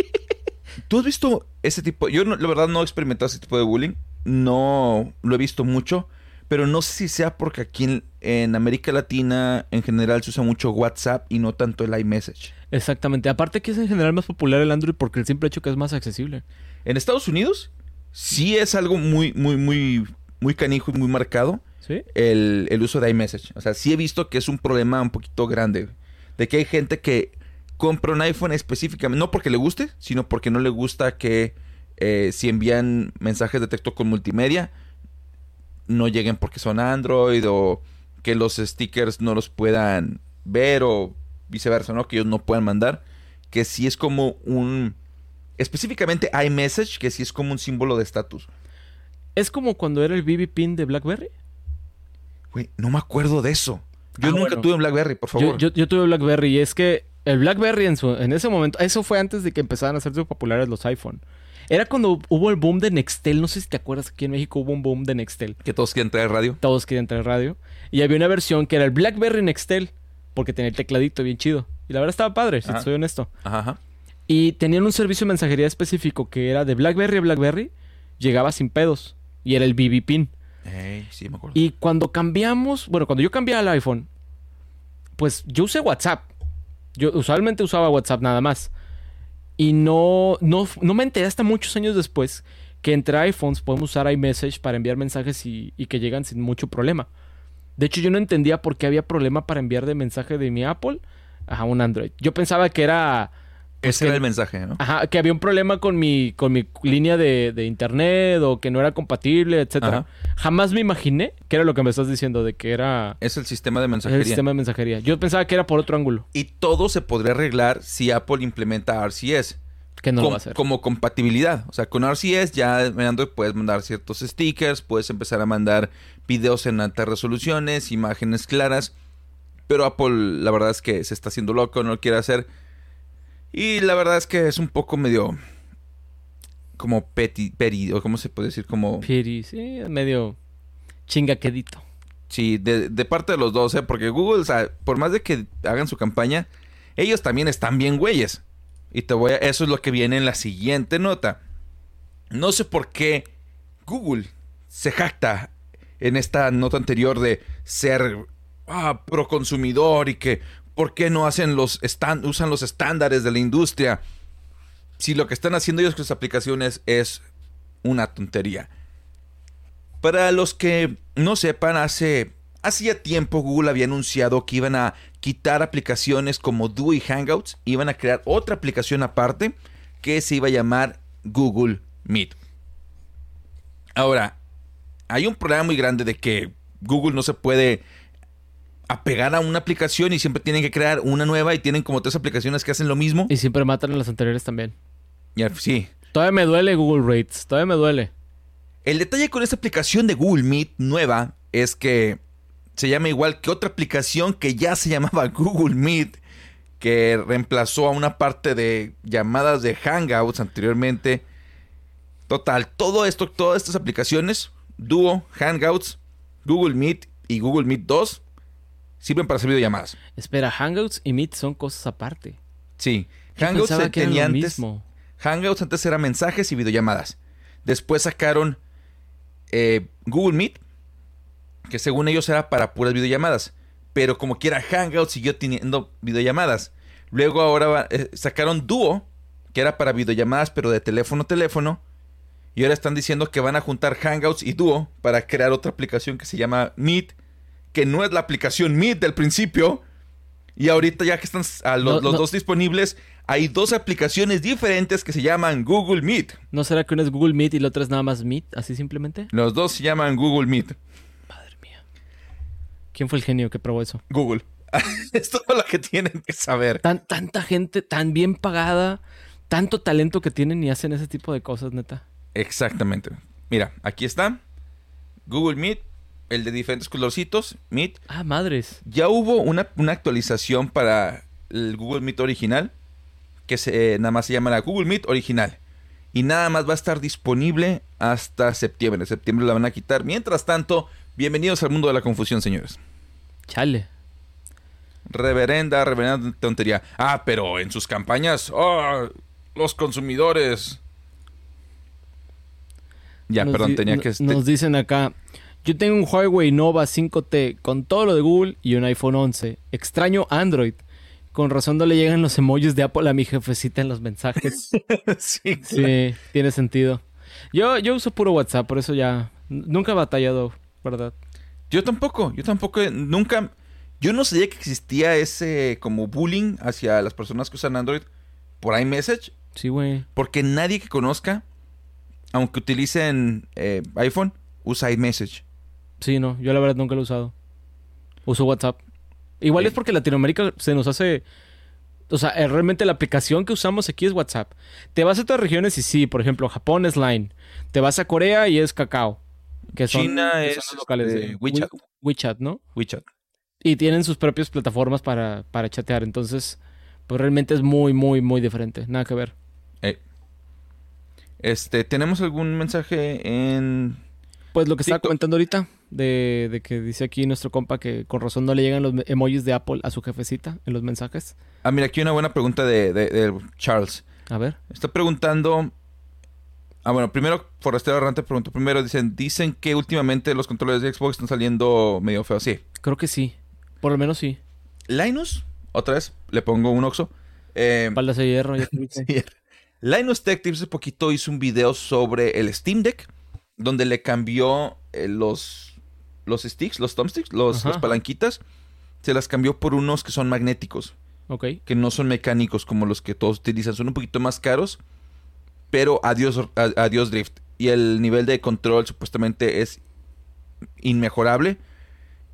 ¿Tú has visto ese tipo? Yo, no- la verdad, no he experimentado ese tipo de bullying. No lo he visto mucho. Pero no sé si sea porque aquí en, en América Latina en general se usa mucho WhatsApp y no tanto el iMessage. Exactamente. Aparte que es en general más popular el Android porque el simple hecho que es más accesible. En Estados Unidos sí es algo muy, muy, muy, muy canijo y muy marcado ¿Sí? el, el uso de iMessage. O sea, sí he visto que es un problema un poquito grande. De que hay gente que compra un iPhone específicamente, no porque le guste, sino porque no le gusta que eh, si envían mensajes de texto con multimedia, no lleguen porque son Android o que los stickers no los puedan ver o viceversa, ¿no? Que ellos no puedan mandar. Que sí es como un... Específicamente iMessage, que sí es como un símbolo de estatus. Es como cuando era el BB Pin de BlackBerry. Güey, no me acuerdo de eso. Yo Ah, nunca bueno. tuve un BlackBerry, por favor. yo, yo tuve BlackBerry y es que el BlackBerry en, su, en ese momento, eso fue antes de que empezaran a hacerse populares los iPhone. Era cuando hubo el boom de Nextel. No sé si te acuerdas, aquí en México hubo un boom de Nextel. Que todos quieren traer radio. Todos querían traer radio. Y había una versión que era el BlackBerry Nextel. Porque tenía el tecladito bien chido. Y la verdad estaba padre, si Ajá. te soy honesto. Ajá, ajá. Y tenían un servicio de mensajería específico que era de BlackBerry a BlackBerry. Llegaba sin pedos. Y era el BB Pin. Sí, me acuerdo. Y cuando cambiamos, bueno, cuando yo cambié al iPhone, pues yo usé WhatsApp. Yo usualmente usaba WhatsApp nada más. Y no, no, no me enteré hasta muchos años después que entre iPhones podemos usar iMessage para enviar mensajes y, y que llegan sin mucho problema. De hecho, yo no entendía por qué había problema para enviar de mensaje de mi Apple a un Android. Yo pensaba que era pues, Ese que- era el mensaje, ¿no? Ajá, que había un problema con mi, con mi línea de, de internet o que no era compatible, etcétera. Jamás me imaginé que era lo que me estás diciendo, de que era Es el sistema de el mensajería. sistema de mensajería. Yo pensaba que era por otro ángulo, Y todo se podría arreglar si Apple implementa RCS. que no lo va a hacer. Como compatibilidad. O sea, con RCS ya en Android puedes mandar ciertos stickers, puedes empezar a mandar videos en altas resoluciones, imágenes claras. Pero Apple, la verdad es que se está haciendo loco, no lo quiere hacer. Y la verdad es que es un poco medio. Como peti, peri, o cómo se puede decir, como. Piri, sí, medio chingaquedito. Sí, de, de parte de los dos, ¿eh? Porque Google, o sea, por más de que hagan su campaña, ellos también están bien güeyes. Y te voy a... Eso es lo que viene en la siguiente nota. No sé por qué Google se jacta en esta nota anterior de ser ah, pro consumidor y que por qué no hacen los usan los estándares de la industria si lo que están haciendo ellos con sus aplicaciones es una tontería. Para los que no sepan, hace hacía tiempo Google había anunciado que iban a quitar aplicaciones como Duo y Hangouts, iban a crear otra aplicación aparte que se iba a llamar Google Meet. Ahora, hay un problema muy grande de que Google no se puede apegar a una aplicación y siempre tienen que crear una nueva y tienen como tres aplicaciones que hacen lo mismo. Y siempre matan a las anteriores también. Y al- sí. Todavía me duele Google Rates. Todavía me duele. El detalle con esta aplicación de Google Meet nueva es que se llama igual que otra aplicación que ya se llamaba Google Meet, que reemplazó a una parte de llamadas de Hangouts anteriormente. Total, todo esto, todas estas aplicaciones, Duo, Hangouts, Google Meet y Google Meet 2, sirven para hacer videollamadas. Espera, Hangouts y Meet son cosas aparte. Sí, Yo Hangouts se que tenía antes. mismo. Hangouts antes eran mensajes y videollamadas. Después sacaron eh, Google Meet, que según ellos era para puras videollamadas. Pero como quiera, Hangouts siguió teniendo videollamadas. Luego ahora eh, sacaron Duo, que era para videollamadas, pero de teléfono a teléfono. Y ahora están diciendo que van a juntar Hangouts y Duo para crear otra aplicación que se llama Meet, que no es la aplicación Meet del principio. Y ahorita ya que están a los, No, los no. dos disponibles, hay dos aplicaciones diferentes que se llaman Google Meet. ¿No será que una es Google Meet y la otra es nada más Meet? Así simplemente. Los dos se llaman Google Meet. Madre mía. ¿Quién fue el genio que probó eso? Google. es todo lo que tienen que saber. Tan, tanta gente tan bien pagada, tanto talento que tienen y hacen ese tipo de cosas, neta. Exactamente. Mira, aquí está. Google Meet, el de diferentes colorcitos, Meet. Ah, madres. Ya hubo una, una actualización para el Google Meet original, que se, nada más se llama la Google Meet original. Y nada más va a estar disponible hasta septiembre. En septiembre la van a quitar. Mientras tanto, bienvenidos al mundo de la confusión, señores. Chale. Reverenda, reverenda tontería. Ah, pero en sus campañas, oh, los consumidores. Ya, Nos perdón, tenía que... este- Nos dicen acá. Yo tengo un Huawei Nova 5T con todo lo de Google y un iPhone 11. Extraño Android. Con razón no le llegan los emojis de Apple a mi jefecita en los mensajes. sí, Sí, tiene sentido. Yo, yo uso puro WhatsApp, por eso ya nunca he batallado, ¿verdad? Yo tampoco, yo tampoco, nunca... Yo no sabía que existía ese como bullying hacia las personas que usan Android por iMessage, Sí, güey. porque nadie que conozca, aunque utilicen eh, iPhone, usa iMessage. Sí, no, yo la verdad nunca lo he usado. Uso WhatsApp. Igual Sí. es porque Latinoamérica se nos hace... O sea, eh, realmente la aplicación que usamos aquí es WhatsApp. Te vas a otras regiones y sí, por ejemplo, Japón es Line. Te vas a Corea y es Kakao. Que son, China que es, son locales este, de WeChat. We- WeChat, ¿no? WeChat. Y tienen sus propias plataformas para, para chatear. Entonces, pues realmente es muy, muy, muy diferente. Nada que ver. Eh, Este, ¿tenemos algún mensaje en Pues lo que estaba TikTok. comentando ahorita, de, de que dice aquí nuestro compa que con razón no le llegan los emojis de Apple a su jefecita en los mensajes. Ah, mira, aquí una buena pregunta de, de- de Charles. A ver. Está preguntando. Ah, bueno, primero, Forastero Errante preguntó primero. Dicen, dicen que últimamente los controles de Xbox están saliendo medio feos. Sí. Creo que sí. Por lo menos sí. Linus, otra vez, le pongo un oxo. Eh, Espaldas de hierro, ya. Linus Tech Tips hace poquito hizo un video sobre el Steam Deck, donde le cambió eh, los, los sticks, los thumbsticks, los, las palanquitas. Se las cambió por unos que son magnéticos. Ok. que no son mecánicos como los que todos utilizan. Son un poquito más caros, pero adiós, a- adiós drift. Y el nivel de control supuestamente es inmejorable.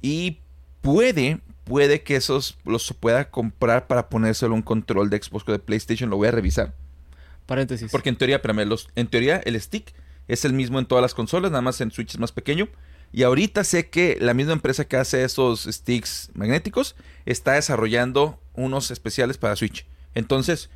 Y puede, puede que esos los pueda comprar para ponérselo un control de Xbox o de PlayStation. Lo voy a revisar. Paréntesis. Porque en teoría, espérame, los, en teoría el stick es el mismo en todas las consolas, nada más en Switch es más pequeño. Y ahorita sé que la misma empresa que hace esos sticks magnéticos está desarrollando unos especiales para Switch. Entonces,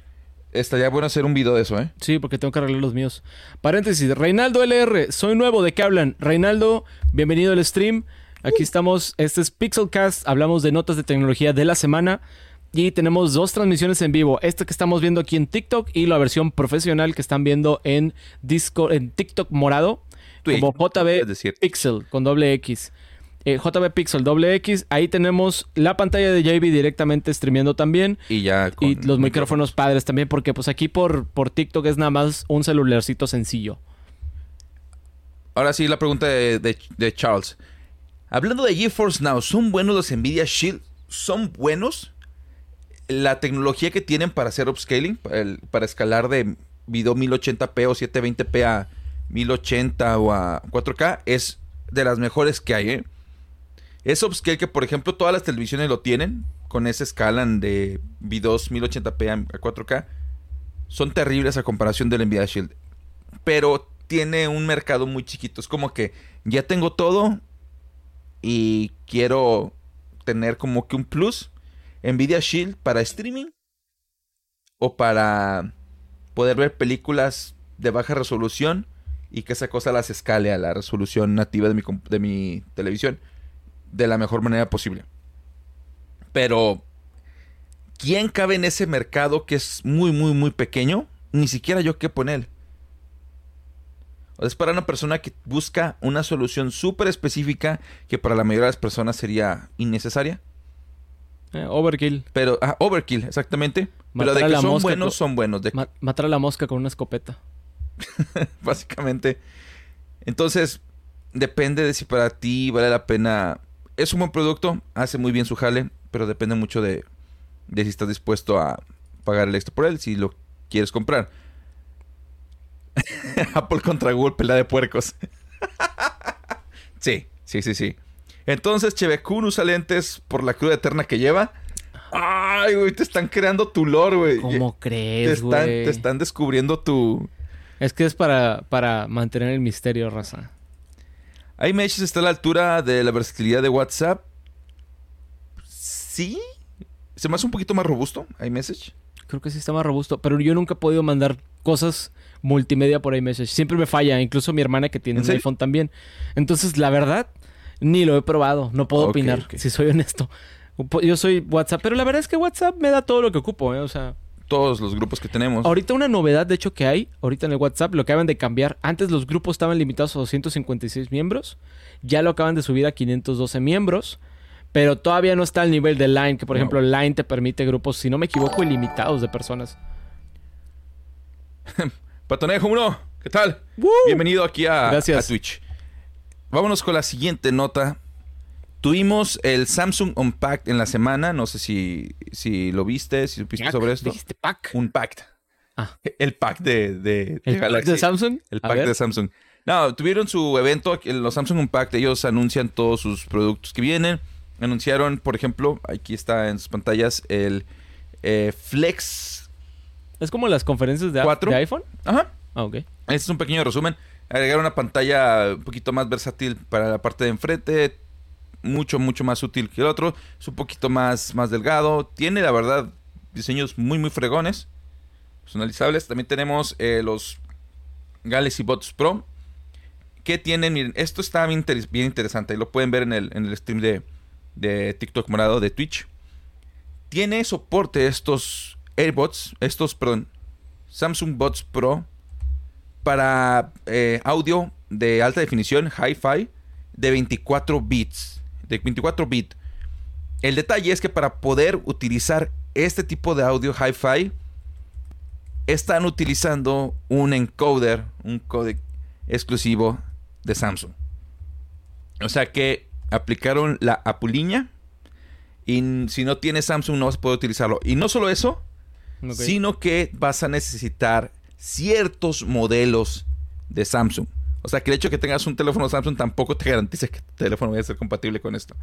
estaría bueno hacer un video de eso, ¿eh? Sí, porque tengo que arreglar los míos. Paréntesis. Reinaldo LR. Soy nuevo. ¿De qué hablan? Reinaldo, bienvenido al stream. Aquí estamos. Este es Pixelcast. Hablamos de notas de tecnología de la semana. Y tenemos dos transmisiones en vivo. Esta que estamos viendo aquí en TikTok y la versión profesional que están viendo en Discord, en TikTok morado. Twitch, como JB decir. Pixel con doble X. Eh, JB Pixel doble X. Ahí tenemos la pantalla de JB directamente streameando también. Y ya con Y los micrófonos padres también, porque pues aquí por, por TikTok es nada más un celularcito sencillo. Ahora sí, la pregunta de, de- de Charles. Hablando de GeForce Now, ¿son buenos los Nvidia Shield? ¿Son buenos? La tecnología que tienen para hacer upscaling, para, escalar de video 1080p o 720p a 1080 o a 4K, es de las mejores que hay, ¿eh? Es upscale que, por ejemplo, todas las televisiones lo tienen. Con esa escala de V2 1080p a 4K. Son terribles a comparación del Nvidia Shield. Pero tiene un mercado muy chiquito. Es como que ya tengo todo. Y quiero tener como que un plus. Nvidia Shield para streaming. O para poder ver películas de baja resolución. Y que esa cosa las escale a la resolución nativa de mi, de mi televisión de la mejor manera posible. Pero, ¿quién cabe en ese mercado que es muy, muy, muy pequeño? Ni siquiera yo qué poner. Es para una persona que busca una solución súper específica que para la mayoría de las personas sería innecesaria. Eh, overkill. Pero, ah, overkill, exactamente. Pero de que son buenos, son buenos. De... matar a la mosca con una escopeta. Básicamente. Entonces, depende de si para ti vale la pena es un buen producto, hace muy bien su jale, pero depende mucho de, si estás dispuesto a pagar el extra por él, si lo quieres comprar. Apple contra Google, pelea de puercos. sí, sí, sí, sí. Entonces, Chevekun usa lentes por la cruda eterna que lleva. Ay, güey, te están creando tu lore, güey. ¿Cómo crees, güey? Te están descubriendo tu... Es que es para, para mantener el misterio, raza iMessage está a la altura de la versatilidad de WhatsApp. Sí. Se me hace un poquito más robusto iMessage. Creo que sí está más robusto. Pero yo nunca he podido mandar cosas multimedia por iMessage. Siempre me falla. Incluso mi hermana que tiene un iPhone también. Entonces, la verdad, ni lo he probado. No puedo opinar, si soy honesto. Yo soy WhatsApp, pero la verdad es que WhatsApp me da todo lo que ocupo, ¿eh? O sea todos los grupos que tenemos. Ahorita una novedad, de hecho, que hay, ahorita en el WhatsApp, lo que acaban de cambiar. Antes los grupos estaban limitados a 256 miembros. Ya lo acaban de subir a 512 miembros. Pero todavía no está al nivel de Line, que por ejemplo Line te permite grupos, si no me equivoco, ilimitados de personas. Patonejo 1, ¿qué tal? Bienvenido aquí a, a Twitch. Vámonos con la siguiente nota. Tuvimos el Samsung Unpacked en la semana. No sé si, si lo viste, si supiste sobre esto. ¿Dijiste pack? Unpacked. Ah. El pack de, de, ¿El pack de Samsung? El pack de Samsung. No, tuvieron su evento, los Samsung Unpacked. Ellos anuncian todos sus productos que vienen. Anunciaron, por ejemplo, aquí está en sus pantallas, el eh, Flex. ¿Es como las conferencias de, de iPhone? Ajá. Ah, ok. Este es un pequeño resumen. Agregar una pantalla un poquito más versátil para la parte de enfrente mucho, mucho más útil que el otro. Es un poquito más, más delgado. Tiene, la verdad, diseños muy, muy fregones. Personalizables. También tenemos eh, los Galaxy Bots Pro. Que tienen, miren, esto está bien, interesante. Lo pueden ver en el, en el stream de, de TikTok morado de Twitch. Tiene soporte estos AirBots, estos, perdón, Samsung Bots Pro para eh, audio de alta definición, hi-fi, de 24 bits de 24 bits. El detalle es que para poder utilizar este tipo de audio hi-fi, están utilizando un encoder, un codec exclusivo de Samsung. O sea que aplicaron la apuliña y si no tienes Samsung no vas a poder utilizarlo. Y no solo eso, sino que vas a necesitar ciertos modelos de Samsung. O sea, que el hecho de que tengas un teléfono Samsung tampoco te garantiza que tu teléfono vaya a ser compatible con esto.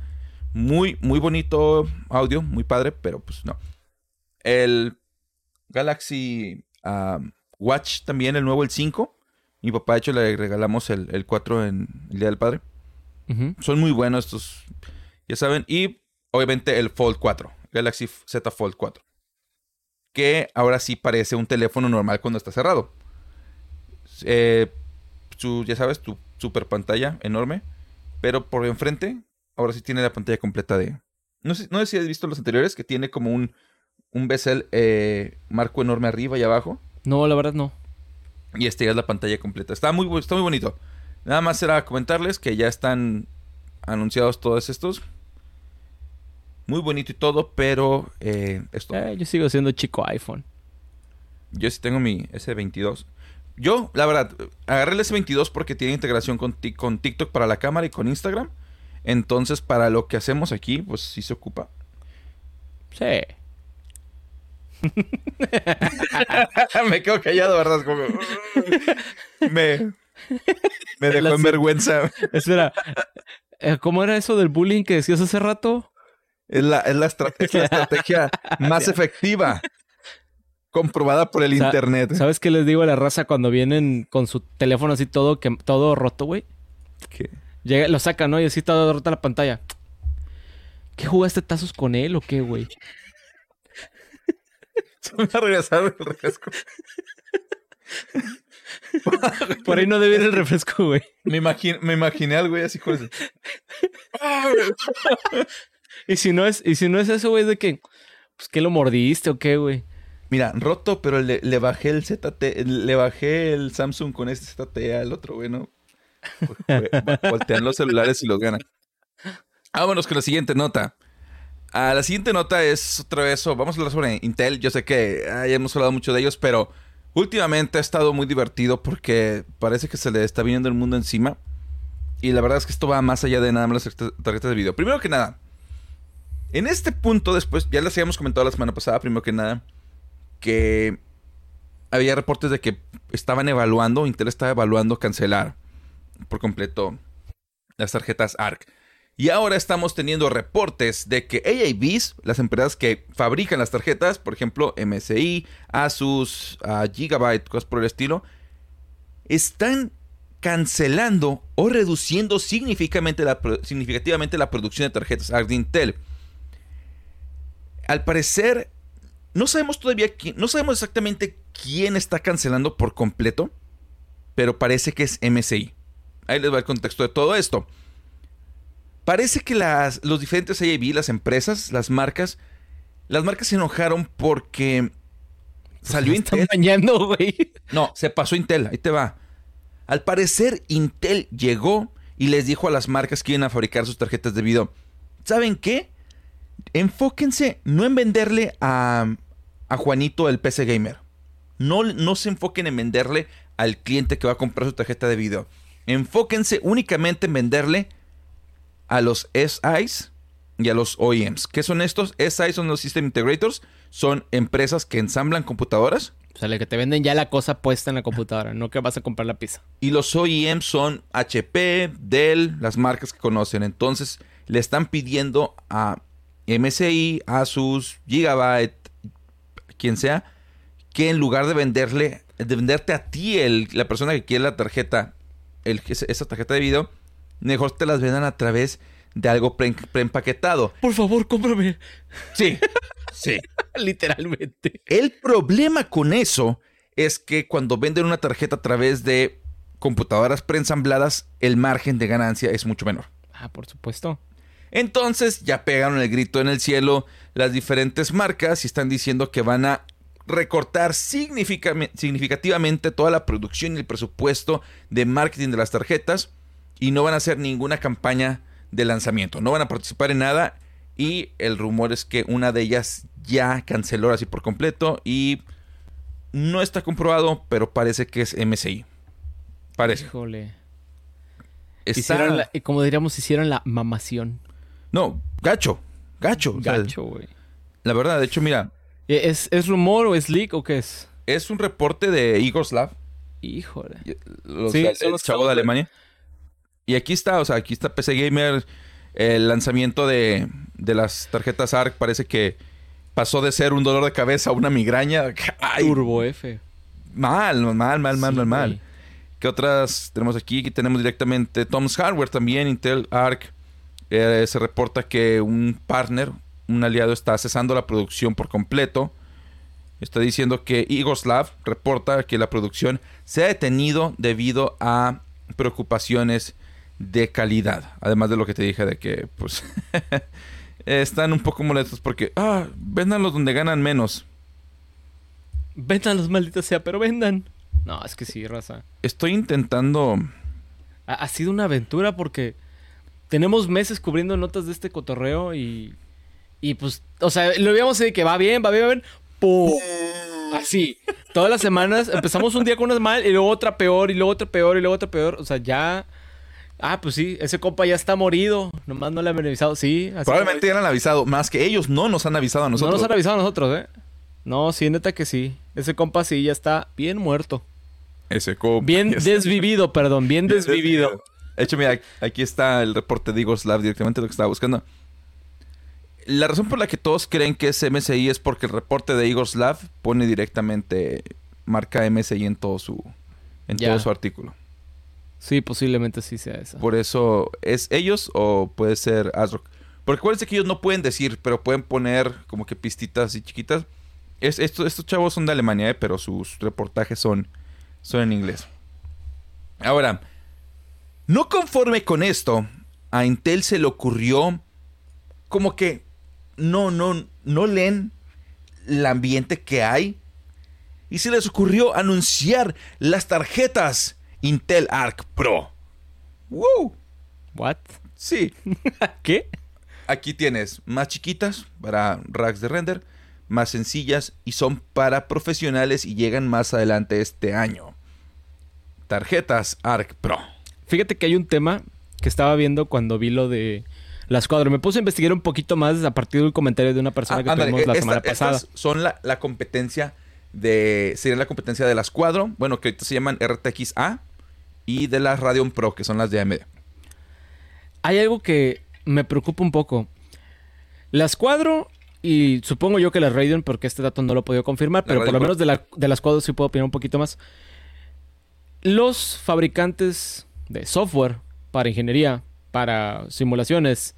Muy, muy bonito audio, muy padre, pero pues no. El Galaxy Watch también, el nuevo, el 5. Mi papá, de hecho, le regalamos el, 4 en el Día del Padre. Son muy buenos estos, ya saben. Y obviamente el Fold 4, Galaxy Z Fold 4. Que ahora sí parece un teléfono normal cuando está cerrado. Eh, ya sabes, tu super pantalla enorme. Pero por enfrente, ahora sí tiene la pantalla completa de. No sé, no sé si has visto los anteriores, que tiene como un, un bezel eh, marco enorme arriba y abajo. No, la verdad no. Y este ya es la pantalla completa. Está muy, está muy bonito. Nada más era comentarles que ya están anunciados todos estos. Muy bonito y todo, pero eh, esto. Eh, yo sigo siendo chico iPhone. Yo sí tengo mi S22. Yo, la verdad, agarré el S22 porque tiene integración con, con TikTok para la cámara y con Instagram. Entonces, para lo que hacemos aquí, pues sí se ocupa. Sí. me quedo callado, ¿verdad? me, me dejó en vergüenza. Espera. Eh, ¿Cómo era eso del bullying que decías hace rato? Es la, es la, es la estrategia más efectiva. Comprobada por el Sa- internet. ¿Sabes qué les digo a la raza cuando vienen con su teléfono así todo, que, todo roto, güey? ¿Qué? Llega, lo sacan, ¿no? Y así toda rota la pantalla. ¿Qué jugaste tazos con él o qué, güey? Se me va a regresar el refresco. Por ahí no debe ir el refresco, güey. Me, imagin- me imaginé al güey así con ese. Y si no es, y si no es eso, güey, de que, pues, ¿qué lo mordiste o qué, güey? Mira, roto, pero le, le bajé el ZT, le bajé el Samsung con este ZT al otro, güey, ¿no? Voltean los celulares y los ganan. Vámonos con la siguiente nota. Ah, la siguiente nota es otra vez, o vamos a hablar sobre Intel. Yo sé que ah, ya hemos hablado mucho de ellos, pero últimamente ha estado muy divertido porque parece que se le está viniendo el mundo encima. Y la verdad es que esto va más allá de nada más las tarjeta- tarjetas de video. Primero que nada, en este punto, después, ya les habíamos comentado la semana pasada, primero que nada, que había reportes de que estaban evaluando, Intel estaba evaluando cancelar por completo las tarjetas ARC. Y ahora estamos teniendo reportes de que AABs, las empresas que fabrican las tarjetas, por ejemplo, MSI, Asus, ah, Gigabyte, cosas por el estilo, están cancelando o reduciendo significativamente la, significativamente la producción de tarjetas ARC de Intel. Al parecer, no sabemos todavía quién, no sabemos exactamente quién está cancelando por completo, pero parece que es MSI. Ahí les va el contexto de todo esto. Parece que las, los diferentes AIB, las empresas, las marcas, las marcas se enojaron porque salió Me están Intel. bañando, güey. No, se pasó Intel, ahí te va. Al parecer, Intel llegó y les dijo a las marcas que iban a fabricar sus tarjetas de video. ¿Saben qué? Enfóquense no en venderle a, a Juanito el PC Gamer. No, no se enfoquen en venderle al cliente que va a comprar su tarjeta de video. Enfóquense únicamente en venderle a los SIs y a los OEMs. ¿Qué son estos? SIs son los System Integrators. Son empresas que ensamblan computadoras. O sea, le que te venden ya la cosa puesta en la computadora, no que vas a comprar la pizza. Y los OEM son HP, Dell, las marcas que conocen. Entonces le están pidiendo a MSI, Asus, Gigabyte, quien sea, que en lugar de venderle, de venderte a ti, el- la persona que quiere la tarjeta, el- esa tarjeta de video, mejor te las vendan a través de algo pre- preempaquetado. Por favor, cómprame. Sí, sí. Literalmente. El problema con eso es que cuando venden una tarjeta a través de computadoras preensambladas, el margen de ganancia es mucho menor. Ah, por supuesto. Entonces ya pegaron el grito en el cielo las diferentes marcas y están diciendo que van a recortar significa- significativamente toda la producción y el presupuesto de marketing de las tarjetas y no van a hacer ninguna campaña de lanzamiento. No van a participar en nada y el rumor es que una de ellas ya canceló así por completo y no está comprobado, pero parece que es MSI. Parece. Híjole. Está- Hicieron la- como diríamos, hicieron la mamación. No, gacho. Gacho. o sea, Gacho, güey. la verdad, de hecho, mira, ¿Es, ¿Es rumor o es leak o qué es? Es un reporte de Igor Slav, Híjole. los, Sí, el, los chavo de chavos de- Alemania. Y aquí está, o sea, aquí está PC Gamer. El lanzamiento de, de las tarjetas ARC parece que pasó de ser un dolor de cabeza a una migraña. Ay, Turbo F. mal, mal, mal, mal, Sí, mal, mal. ¿Qué otras tenemos aquí? Aquí tenemos directamente Tom's Hardware también, Intel Arc. Eh, se reporta que un partner, un aliado, está cesando la producción por completo. Está diciendo que Igoslav reporta que la producción se ha detenido debido a preocupaciones de calidad. Además de lo que te dije de que, pues, están un poco molestos porque, ah, véndanlos donde ganan menos. Vendan los malditos sea, pero vendan. No, es que sí, raza. Estoy intentando Ha, ha sido una aventura porque tenemos meses cubriendo notas de este cotorreo y. Y pues, o sea, lo veíamos de que va bien, va bien, va bien. ¡Pum! Así. Todas las semanas empezamos un día con unas mal y luego otra peor y luego otra peor y luego otra peor. O sea, ya. Ah, pues sí, ese compa ya está morido. Nomás no le han avisado. Sí, así Probablemente ya le han avisado, más que ellos no nos han avisado a No nosotros. nos han avisado a nosotros, ¿eh? No, sí, neta que sí. Ese compa sí ya está bien muerto. Ese compa Bien desvivido, perdón, bien desvivido. De hecho, mira, aquí está el reporte de Slav directamente lo que estaba buscando. La razón por la que todos creen que es MSI es porque el reporte de Slav pone directamente marca MSI en todo su en Ya. todo su artículo. Sí, posiblemente sí sea eso. Por eso es ellos o puede ser ASRock. Porque acuérdense que ellos no pueden decir, pero pueden poner como que pistitas así chiquitas. Es, esto- estos chavos son de Alemania, eh, pero sus reportajes son, son en inglés. Ahora, no conforme con esto, a Intel se le ocurrió como que no, no, no leen el ambiente que hay. Y se les ocurrió anunciar las tarjetas Intel Arc Pro. ¡Woo! ¿What? Sí, ¿Qué? aquí tienes más chiquitas para racks de render, más sencillas y son para profesionales y llegan más adelante este año. Tarjetas Arc Pro. Fíjate que hay un tema que estaba viendo cuando vi lo de las cuadras. Me puse a investigar un poquito más a partir del comentario de una persona Ah, que tuvimos la esta- semana estas pasada. son la, la competencia de. Sería la competencia de las Quadro. Bueno, que ahorita se llaman RTX A. Y de las Radeon Pro, que son las de AMD. Hay algo que me preocupa un poco. Las cuadro y supongo yo que las Radeon, porque este dato no lo he podido confirmar, La pero por lo menos de, la- de las cuadros sí puedo opinar un poquito más. Los fabricantes de software para ingeniería, para simulaciones,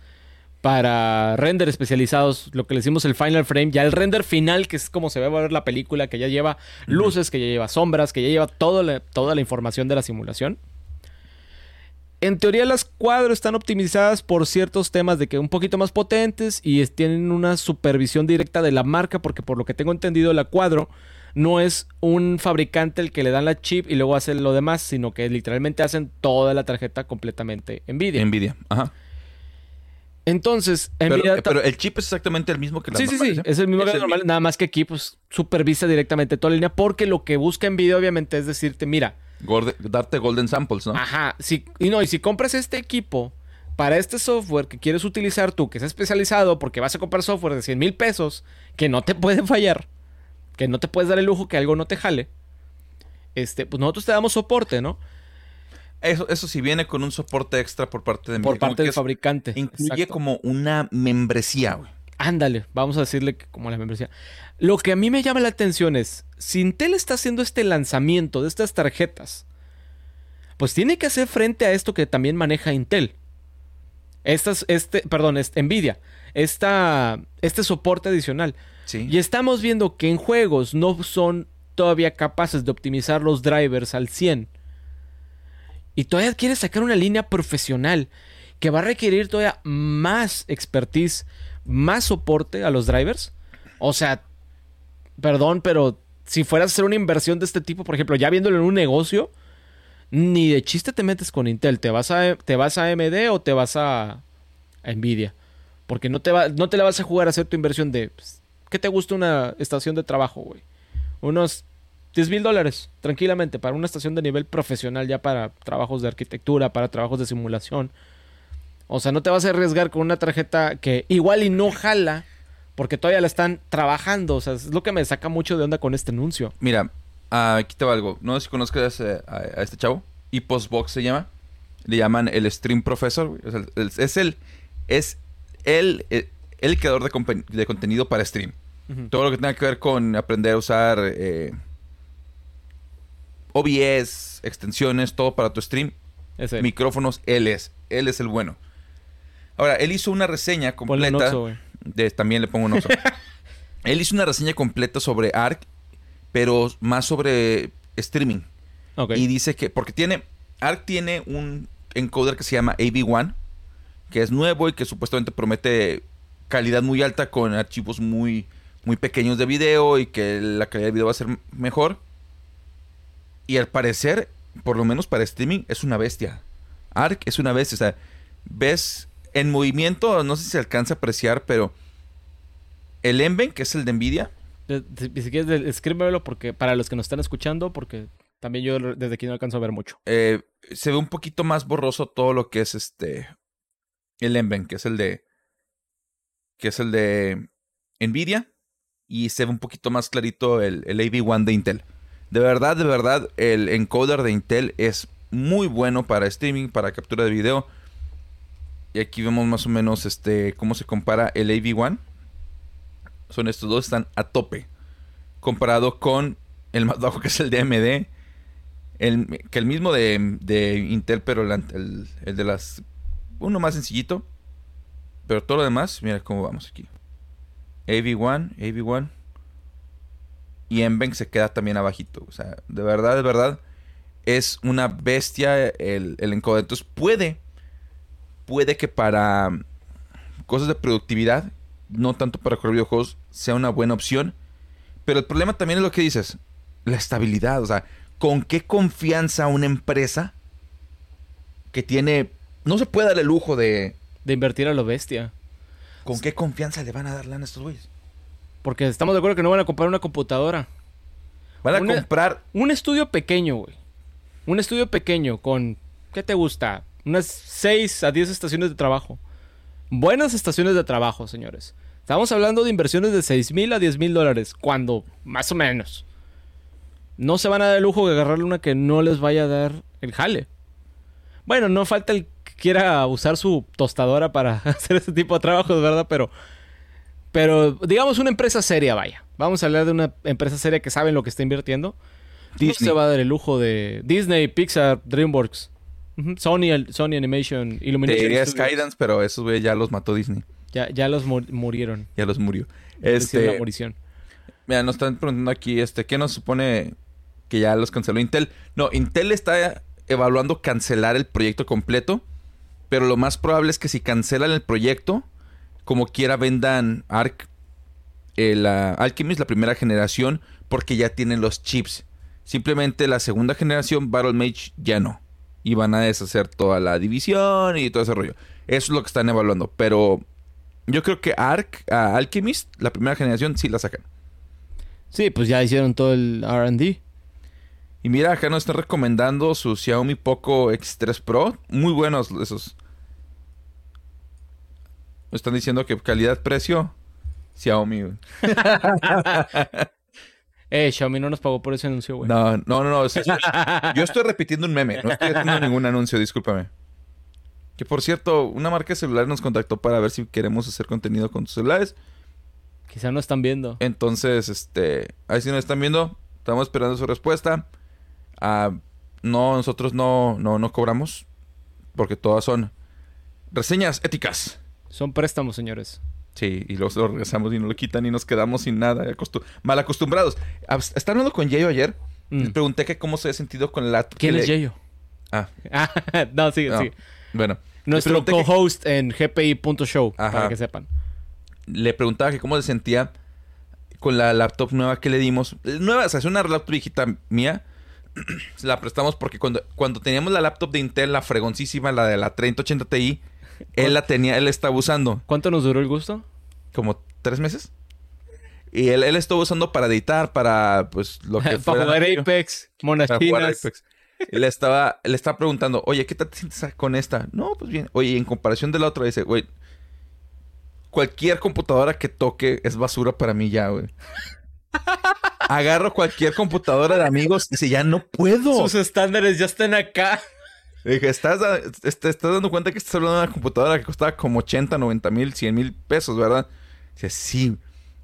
para render especializados, lo que le decimos el final frame, ya el render final, que es como se ve a ver la película, que ya lleva luces, que ya lleva sombras, que ya lleva todo la- toda la información de la simulación. En teoría las cuadros están optimizadas por ciertos temas de que un poquito más potentes y tienen una supervisión directa de la marca porque por lo que tengo entendido la cuadro no es un fabricante el que le dan la chip y luego hace lo demás, sino que literalmente hacen toda la tarjeta completamente Nvidia. Nvidia. Ajá. Entonces, Pero, Nvidia pero el chip es exactamente el mismo que las Sí, sí, sí. ¿eh? Es el mismo que el los normales, nada más que aquí, pues, supervisa directamente toda la línea. Porque lo que busca Nvidia, obviamente, es decirte, mira, darte golden samples, ¿no? ajá, si, y no, y si compras este equipo para este software que quieres utilizar tú, que es especializado, porque vas a comprar software de 100 mil pesos, que no te puede fallar, que no te puedes dar el lujo que algo no te jale, este, pues nosotros te damos soporte, ¿no? Eso, eso sí viene con un soporte extra por parte de Por parte del fabricante. Incluye Exacto. como una membresía, güey. Ándale, vamos a decirle que como la membresía. Lo que a mí me llama la atención es, si Intel está haciendo este lanzamiento de estas tarjetas, pues tiene que hacer frente a esto que también maneja Intel. Estas, este, perdón, este, Nvidia. Esta, este soporte adicional. Y estamos viendo que en juegos no son todavía capaces de optimizar los drivers al 100. Y todavía quieres sacar una línea profesional que va a requerir todavía más expertise, más soporte a los drivers. O sea, perdón, pero si fueras a hacer una inversión de este tipo, por ejemplo, ya viéndolo en un negocio, ni de chiste te metes con Intel. ¿Te vas a, te vas a AMD o te vas a, a Nvidia? Porque no te, va, no te la vas a jugar a hacer tu inversión de... pues, ¿Qué te gusta una estación de trabajo, güey? Unos 10 mil dólares, tranquilamente, para una estación de nivel profesional, ya para trabajos de arquitectura, para trabajos de simulación. O sea, no te vas a arriesgar con una tarjeta que igual y no jala, porque todavía la están trabajando. O sea, es lo que me saca mucho de onda con este anuncio. Mira, aquí te va algo. No sé si conozcas eh, a, este chavo. Y Postbox se llama. Le llaman el Stream Professor. O sea, es el. Es el, el, el creador de contenido para stream. Todo lo que tenga que ver con aprender a usar eh, OBS, extensiones, todo para tu stream. Micrófonos, él es. Él es el bueno. Ahora, él hizo una reseña un completa. De- también le pongo un oso. él hizo una reseña completa sobre ARC, pero más sobre streaming. Y dice que, porque tiene, ARC tiene un encoder que se llama AV1, que es nuevo y que supuestamente promete calidad muy alta con archivos muy, muy pequeños de video y que la calidad de video va a ser mejor. Y al parecer, por lo menos para streaming, es una bestia. ARC es una bestia. O sea, ves en movimiento, no sé si se alcanza a apreciar, pero el Enven, que es el de Nvidia, si quieres, escríbemelo porque, para los que nos están escuchando, porque también yo desde aquí no alcanzo a ver mucho. eh, se ve un poquito más borroso todo lo que es este el Enven, que es el de que es el de Nvidia y se ve un poquito más clarito el, el AV1 de Intel. De verdad, de verdad, el encoder de Intel es muy bueno para streaming, para captura de video. Y aquí vemos más o menos este cómo se compara el AV1. Son estos dos, están a tope. Comparado con el más bajo que es el DMD. El, que el mismo de, de Intel, pero el, el, de las... Uno más sencillito. Pero todo lo demás, mira cómo vamos aquí. AV1, AV1. Y Nvenc se queda también abajito. O sea, de verdad, de verdad. Es una bestia el, el encoder. Entonces puede. Puede que para cosas de productividad, no tanto para correr videojuegos, sea una buena opción. Pero el problema también es lo que dices. La estabilidad. O sea, ¿con qué confianza una empresa que tiene... No se puede dar el lujo de... De invertir a lo bestia. ¿Con qué confianza le van a dar lana a estos güeyes? Porque estamos de acuerdo que no van a comprar una computadora. Van a comprar... Un estudio pequeño, güey. Un estudio pequeño con... ¿Qué te gusta? Unas 6 a 10 estaciones de trabajo. Buenas estaciones de trabajo, señores. Estamos hablando de inversiones de 6 mil a 10 mil dólares. Cuando, más o menos. No se van a dar el lujo de agarrarle una que no les vaya a dar el jale. Bueno, no falta el que quiera usar su tostadora para hacer ese tipo de trabajos, ¿verdad? Pero, pero digamos una empresa seria, vaya. Vamos a hablar de una empresa seria que sabe lo que está invirtiendo. Disney. No se va a dar el lujo de Disney, Pixar, DreamWorks, Sony, Sony Animation, Illumination. Te diría Skydance, pero esos güey ya los mató Disney. Ya, ya los murieron. Ya los murió. Este, la morición. Mira, nos están preguntando aquí, este, ¿qué nos supone que ya los canceló Intel. No, Intel está evaluando cancelar el proyecto completo, pero lo más probable es que si cancelan el proyecto, como quiera vendan Arc, eh, la Alchemist, la primera generación, porque ya tienen los chips. Simplemente la segunda generación, Battle Mage, ya no. Y van a deshacer toda la división y todo ese rollo. Eso es lo que están evaluando. Pero yo creo que Arc, Alchemist, la primera generación, sí la sacan. Sí, pues ya hicieron todo el RD. Y mira, acá nos están recomendando su Xiaomi Poco X3 Pro. Muy buenos esos. Nos están diciendo que calidad-precio. Xiaomi, eh, Xiaomi no nos pagó por ese anuncio, güey. No, no, no, no. yo estoy repitiendo un meme. No estoy haciendo ningún anuncio, discúlpame. Que por cierto, una marca de celular nos contactó para ver si queremos hacer contenido con tus celulares. Quizá no están viendo. Entonces, este, ahí sí nos están viendo. Estamos esperando su respuesta. Ah, no, nosotros no, no, no cobramos. Porque todas son reseñas éticas. Son préstamos, señores. Sí, y luego lo regresamos y no lo quitan y nos quedamos sin nada, mal acostumbrados. Estaba hablando con Yayo ayer. Mm. Le pregunté que cómo se ha sentido con la... ¿Quién es Yayo? Ah. ah. no, sigue, sigue. Bueno. Nuestro co-host en gpi.show, para que sepan. Le preguntaba que cómo se sentía con la laptop nueva que le dimos. Nueva, o sea, es una laptop viejita mía la prestamos porque cuando, cuando teníamos la laptop de Intel, la fregoncísima, la de la 3080 Ti, él la tenía, él estaba usando. ¿Cuánto nos duró el gusto? Como tres meses. Y él, él estuvo usando para editar, para pues lo que Para jugar Apex, le estaba, le estaba preguntando, oye, ¿qué te sientes con esta? No, pues bien. Oye, en comparación de la otra, dice, güey, cualquier computadora que toque es basura para mí ya, güey agarro cualquier computadora de amigos y dice, ya no puedo. Sus estándares ya están acá. dije, ¿estás, te estás dando cuenta que estás hablando de una computadora que costaba como 80, 90 mil, 100 mil pesos, ¿verdad? Dice, sí.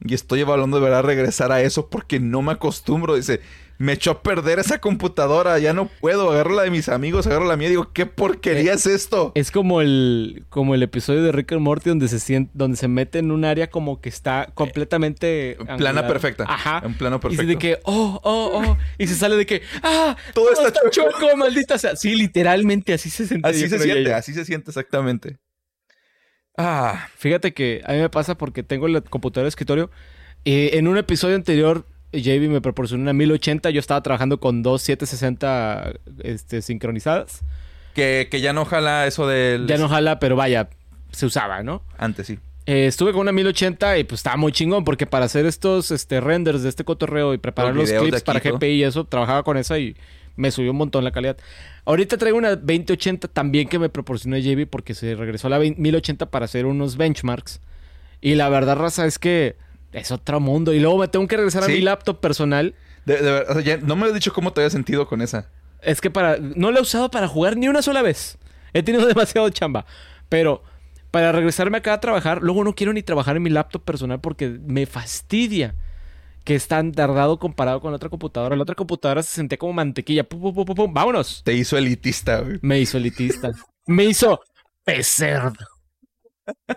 Y estoy evaluando de verdad regresar a eso porque no me acostumbro. Dice, me echó a perder esa computadora, ya no puedo, agarro la de mis amigos, agarro la mía, digo, ¿qué porquería eh, es esto? Es como el, como el episodio de Rick and Morty donde se siente, donde se mete en un área como que está completamente... Eh, plana perfecta. Ajá. En plano perfecto. Y de que, oh, oh, oh, y se sale de que, ah, todo, está, choco. maldita sea. Sí, literalmente así se siente. Así se siente, así se siente exactamente. Ah. Fíjate que a mí me pasa porque tengo la computadora de escritorio. Eh, en un episodio anterior JB me proporcionó una 1080. Yo estaba trabajando con dos 760 este, sincronizadas. Que, ya no jala eso del... Ya no jala, pero vaya, se usaba, ¿no? Antes sí. Eh, estuve con una 1080 y pues estaba muy chingón porque para hacer estos este, renders de este cotorreo y preparar los, clips para GPI y eso, trabajaba con esa y me subió un montón la calidad. Ahorita traigo una 2080 también que me proporcionó JB porque se regresó a la 1080 para hacer unos benchmarks. Y la verdad, raza, es que es otro mundo. Y luego me tengo que regresar a mi laptop personal. De, verdad, no me has dicho cómo te había sentido con esa. Es que para. No lo he usado para jugar ni una sola vez. He tenido demasiado chamba. Pero para regresarme acá a trabajar, luego no quiero ni trabajar en mi laptop personal porque me fastidia que es tan tardado comparado con la otra computadora. La otra computadora se sentía como mantequilla. Pum, pum, pum, pum, pum. Vámonos. Te hizo elitista, güey. Me hizo elitista. me hizo pecerdo.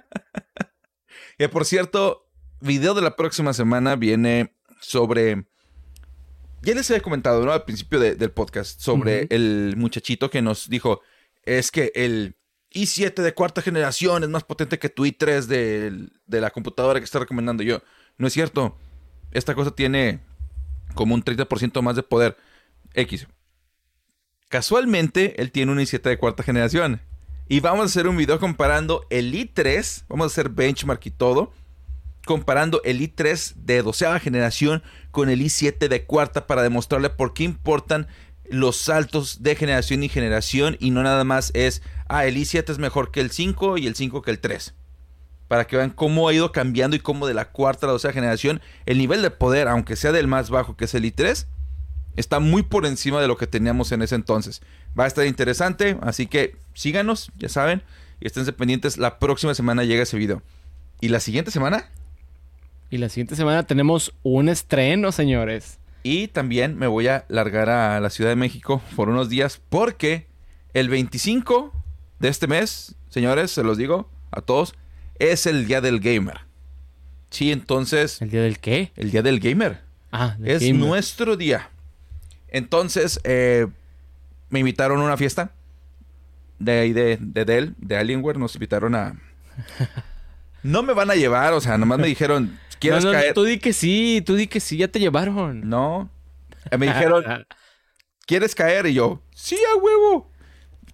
Que por cierto, video de la próxima semana viene sobre. Ya les había comentado, ¿no? Al principio de- del podcast, sobre el muchachito que nos dijo: es que el i7 de cuarta generación es más potente que tu i3 del- de la computadora que está recomendando yo. No es cierto. Esta cosa tiene como un 30% más de poder. X. Casualmente, él tiene un i7 de cuarta generación. Y vamos a hacer un video comparando el i3. Vamos a hacer benchmark y todo. Comparando el i3 de doceava generación con el i7 de cuarta para demostrarle por qué importan los saltos de generación y generación. Y no nada más es, ah, el i7 es mejor que el 5 y el 5 que el 3. Para que vean cómo ha ido cambiando y cómo de la cuarta a la doceava generación el nivel de poder, aunque sea del más bajo que es el i3, está muy por encima de lo que teníamos en ese entonces. Va a estar interesante, así que síganos, ya saben, y esténse pendientes. La próxima semana llega ese video. ¿Y la siguiente semana? Y la siguiente semana tenemos un estreno, señores. Y también me voy a largar a la Ciudad de México por unos días porque el 25 de este mes, señores, se los digo a todos, es el Día del Gamer. Sí, entonces, ¿El día del qué? el Día del Gamer. Ah, del Es gamer. nuestro día. Entonces, eh, me invitaron a una fiesta de ahí de, de Dell, de Alienware. Nos invitaron a. No me van a llevar, o sea, nomás me dijeron, ¿quieres No, no, caer? tú di que sí, tú di que sí, ya te llevaron. No. Eh, Me dijeron, ¿quieres caer? Y yo, sí, a huevo.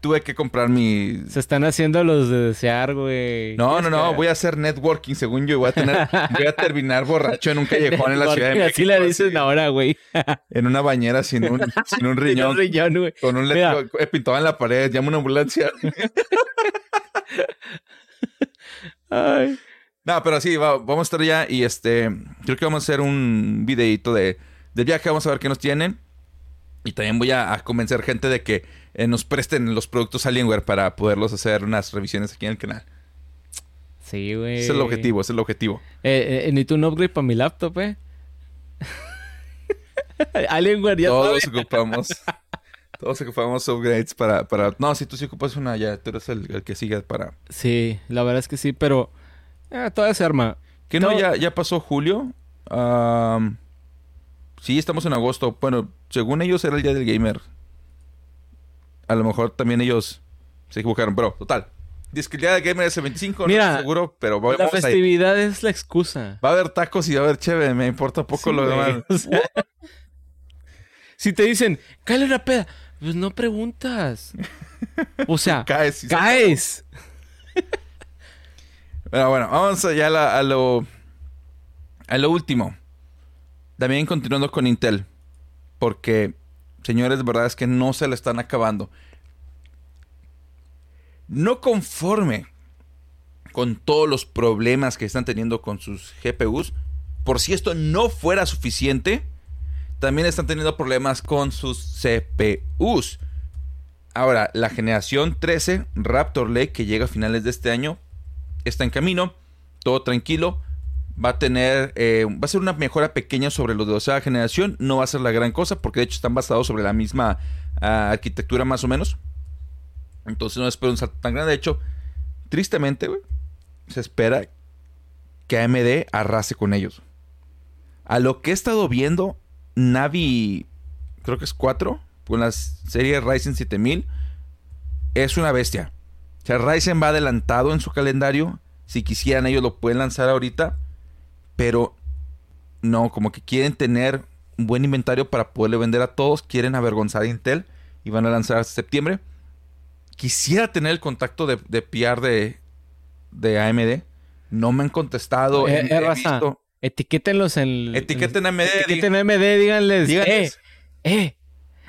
Tuve que comprar mi. Se están haciendo los de desear, güey. No, no, no, voy a hacer networking según yo. Voy a tener, voy a terminar borracho en un callejón en la ciudad de México. Así le dicen ahora, güey. En una bañera sin un, sin un riñón. un riñón, güey. Con un letrero eh, pintado en la pared, llama una ambulancia. Ay. No, pero sí, va- vamos a estar ya y este, creo que vamos a hacer un videito de, del viaje, vamos a ver qué nos tienen. Y también voy a, a convencer gente de que eh, nos presten los productos Alienware para poderlos hacer unas revisiones aquí en el canal. Sí, güey. Ese es el objetivo, ese es el objetivo. Eh, eh, necesito un upgrade para mi laptop, eh. Alienware, ya Todos sabe. ocupamos, todos ocupamos upgrades para, para... No, si tú sí ocupas una ya, tú eres el, el que sigue para... Sí, la verdad es que sí, pero... eh, todavía se arma. ¿Qué no? No. Ya, ya pasó julio. Sí, estamos en agosto. Bueno, según ellos era el día del gamer. A lo mejor también ellos se equivocaron, pero total. Dice que el día del gamer es el 25, no Mira, estoy seguro, pero La vamos a ir. festividad es la excusa. Va a haber tacos y va a haber chévere, me importa poco Sí, lo demás. O sea, si te dicen, cállate una peda, pues no preguntas. O sea, Caes. caes. Pero bueno, vamos allá a, lo a lo último. También continuando con Intel, porque señores, verdad es que no se le están acabando. No conforme con todos los problemas que están teniendo con sus GPUs, por si esto no fuera suficiente, también están teniendo problemas con sus CPUs. Ahora, la generación 13 Raptor Lake que llega a finales de este año está en camino, todo tranquilo. Va a tener, eh, va a ser una mejora pequeña sobre los de doceava generación. No va a ser la gran cosa porque de hecho están basados sobre la misma ah, arquitectura más o menos. Entonces no espero un salto tan grande. De hecho, tristemente, se espera que AMD arrase con ellos. A lo que he estado viendo, Navi, creo que es 4, con la serie Ryzen 7000, es una bestia. O sea, Ryzen va adelantado en su calendario. Si quisieran, ellos lo pueden lanzar ahorita. Pero no, como que quieren tener un buen inventario para poderle vender a todos. Quieren avergonzar a Intel y van a lanzar hasta septiembre. Quisiera tener el contacto de, de PR de, de AMD. No me han contestado. Eh, He eh, visto- Etiquétenlos en... Etiqueten AMD. Etiqueten a MD, díganles. Díganles. Eh, eh.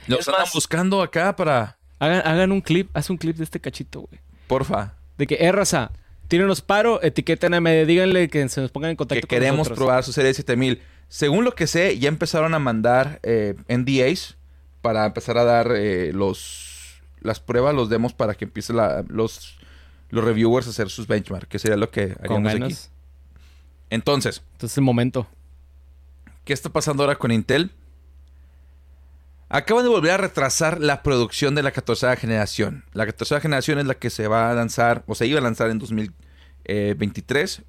Los andan más- buscando acá para. Hagan, hagan un clip, haz un clip de este cachito, güey. Porfa. De que, eh, raza, tírenos paro, MD, díganle que se nos pongan en Que contacto con queremos nosotros. probar su serie 7000. Según lo que sé, ya empezaron a mandar eh, NDAs para empezar a dar eh, los las pruebas, los demos para que empiecen los, los reviewers a hacer sus benchmarks, que sería lo que haríamos aquí. Entonces. Entonces el momento. ¿Qué está pasando ahora con Intel? Acaban de volver a retrasar la producción de la 14 generación. La 14 generación es la que se va a lanzar, o se iba a lanzar en 2023.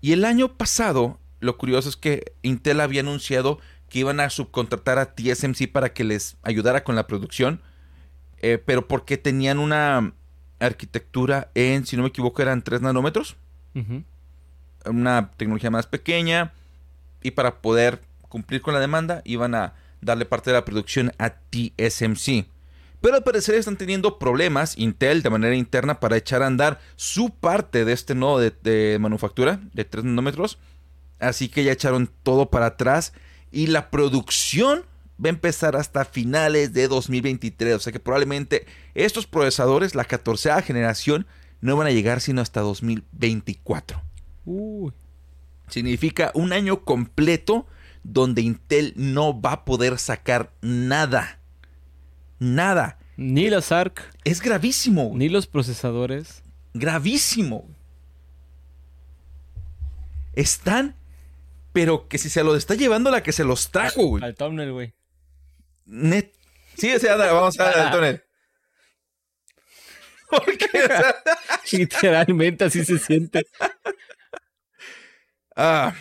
Y el año pasado, lo curioso es que Intel había anunciado que iban a subcontratar a TSMC para que les ayudara con la producción, eh, pero porque tenían una arquitectura en, si no me equivoco, eran 3 nanómetros. Una tecnología más pequeña. Y para poder cumplir con la demanda, iban a darle parte de la producción a TSMC. Pero al parecer están teniendo problemas Intel de manera interna para echar a andar su parte de este nodo de, de manufactura de 3 nanómetros. Así que ya echaron todo para atrás y la producción va a empezar hasta finales de 2023. O sea que probablemente estos procesadores, la 14 generación, no van a llegar sino hasta 2024. Significa un año completo donde Intel no va a poder sacar nada. Nada. Ni los ARC. Es gravísimo. Ni los procesadores. Gravísimo. Están pero que si se lo está llevando la que se los trajo, güey. Al túnel, güey. Net. Sí, anda, vamos a al túnel. qué? Literalmente así se siente. Ah,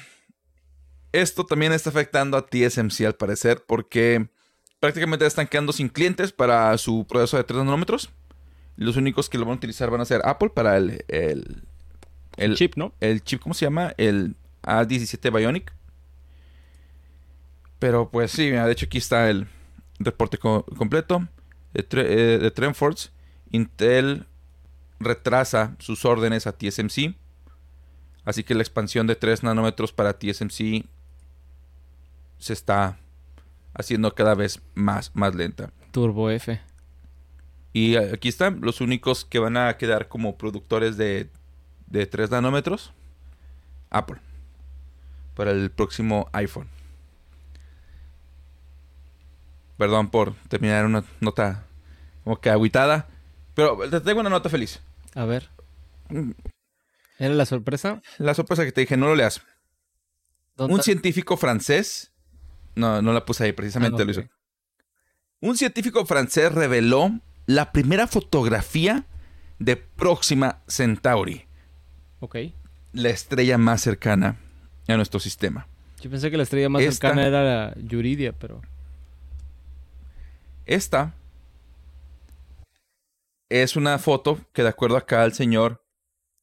esto también está afectando a TSMC al parecer porque prácticamente están quedando sin clientes para su proceso de 3 nanómetros. Los únicos que lo van a utilizar van a ser Apple para el, el, el chip, ¿no? El chip, ¿cómo se llama? El a17 Bionic. Pero pues sí, de hecho aquí está el reporte completo de, eh, de Trendforce. Intel retrasa sus órdenes a TSMC. Así que la expansión de 3 nanómetros para TSMC se está haciendo cada vez más, más lenta. Turbo F. Y aquí están los únicos que van a quedar como productores de, de 3 nanómetros. Apple para el próximo iPhone. Perdón por terminar una nota como que aguitada, pero te tengo una nota feliz. A ver. ¿Era la sorpresa? La sorpresa que te dije, no lo leas. Un científico francés, no, no la puse ahí, precisamente ah, Un científico francés reveló la primera fotografía de Próxima Centauri. Ok. La estrella más cercana a nuestro sistema. Yo pensé que la estrella más cercana era la Yuridia, pero. Esta es una foto que, de acuerdo acá al señor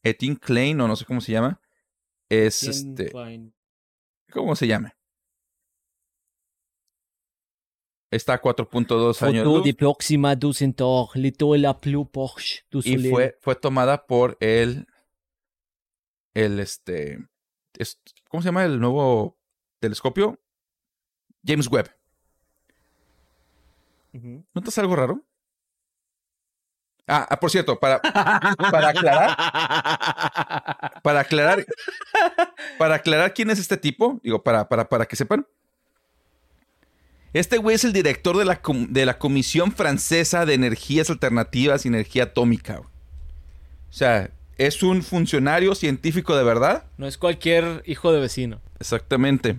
Etienne Klein, o no sé cómo se llama, es este. ¿Cómo se llama? Está a 4.2 años. Foto de próxima Y fue, fue tomada por el. El este. ¿Cómo se llama el nuevo telescopio? James Webb. ¿Notas algo raro? Ah, ah, por cierto, para, para aclarar. Para aclarar. Para aclarar quién es este tipo. Digo, para, para, para que sepan. Este güey es el director de la, de la Comisión Francesa de Energías Alternativas y Energía Atómica. O sea, es un funcionario científico de verdad. No es cualquier hijo de vecino. Exactamente.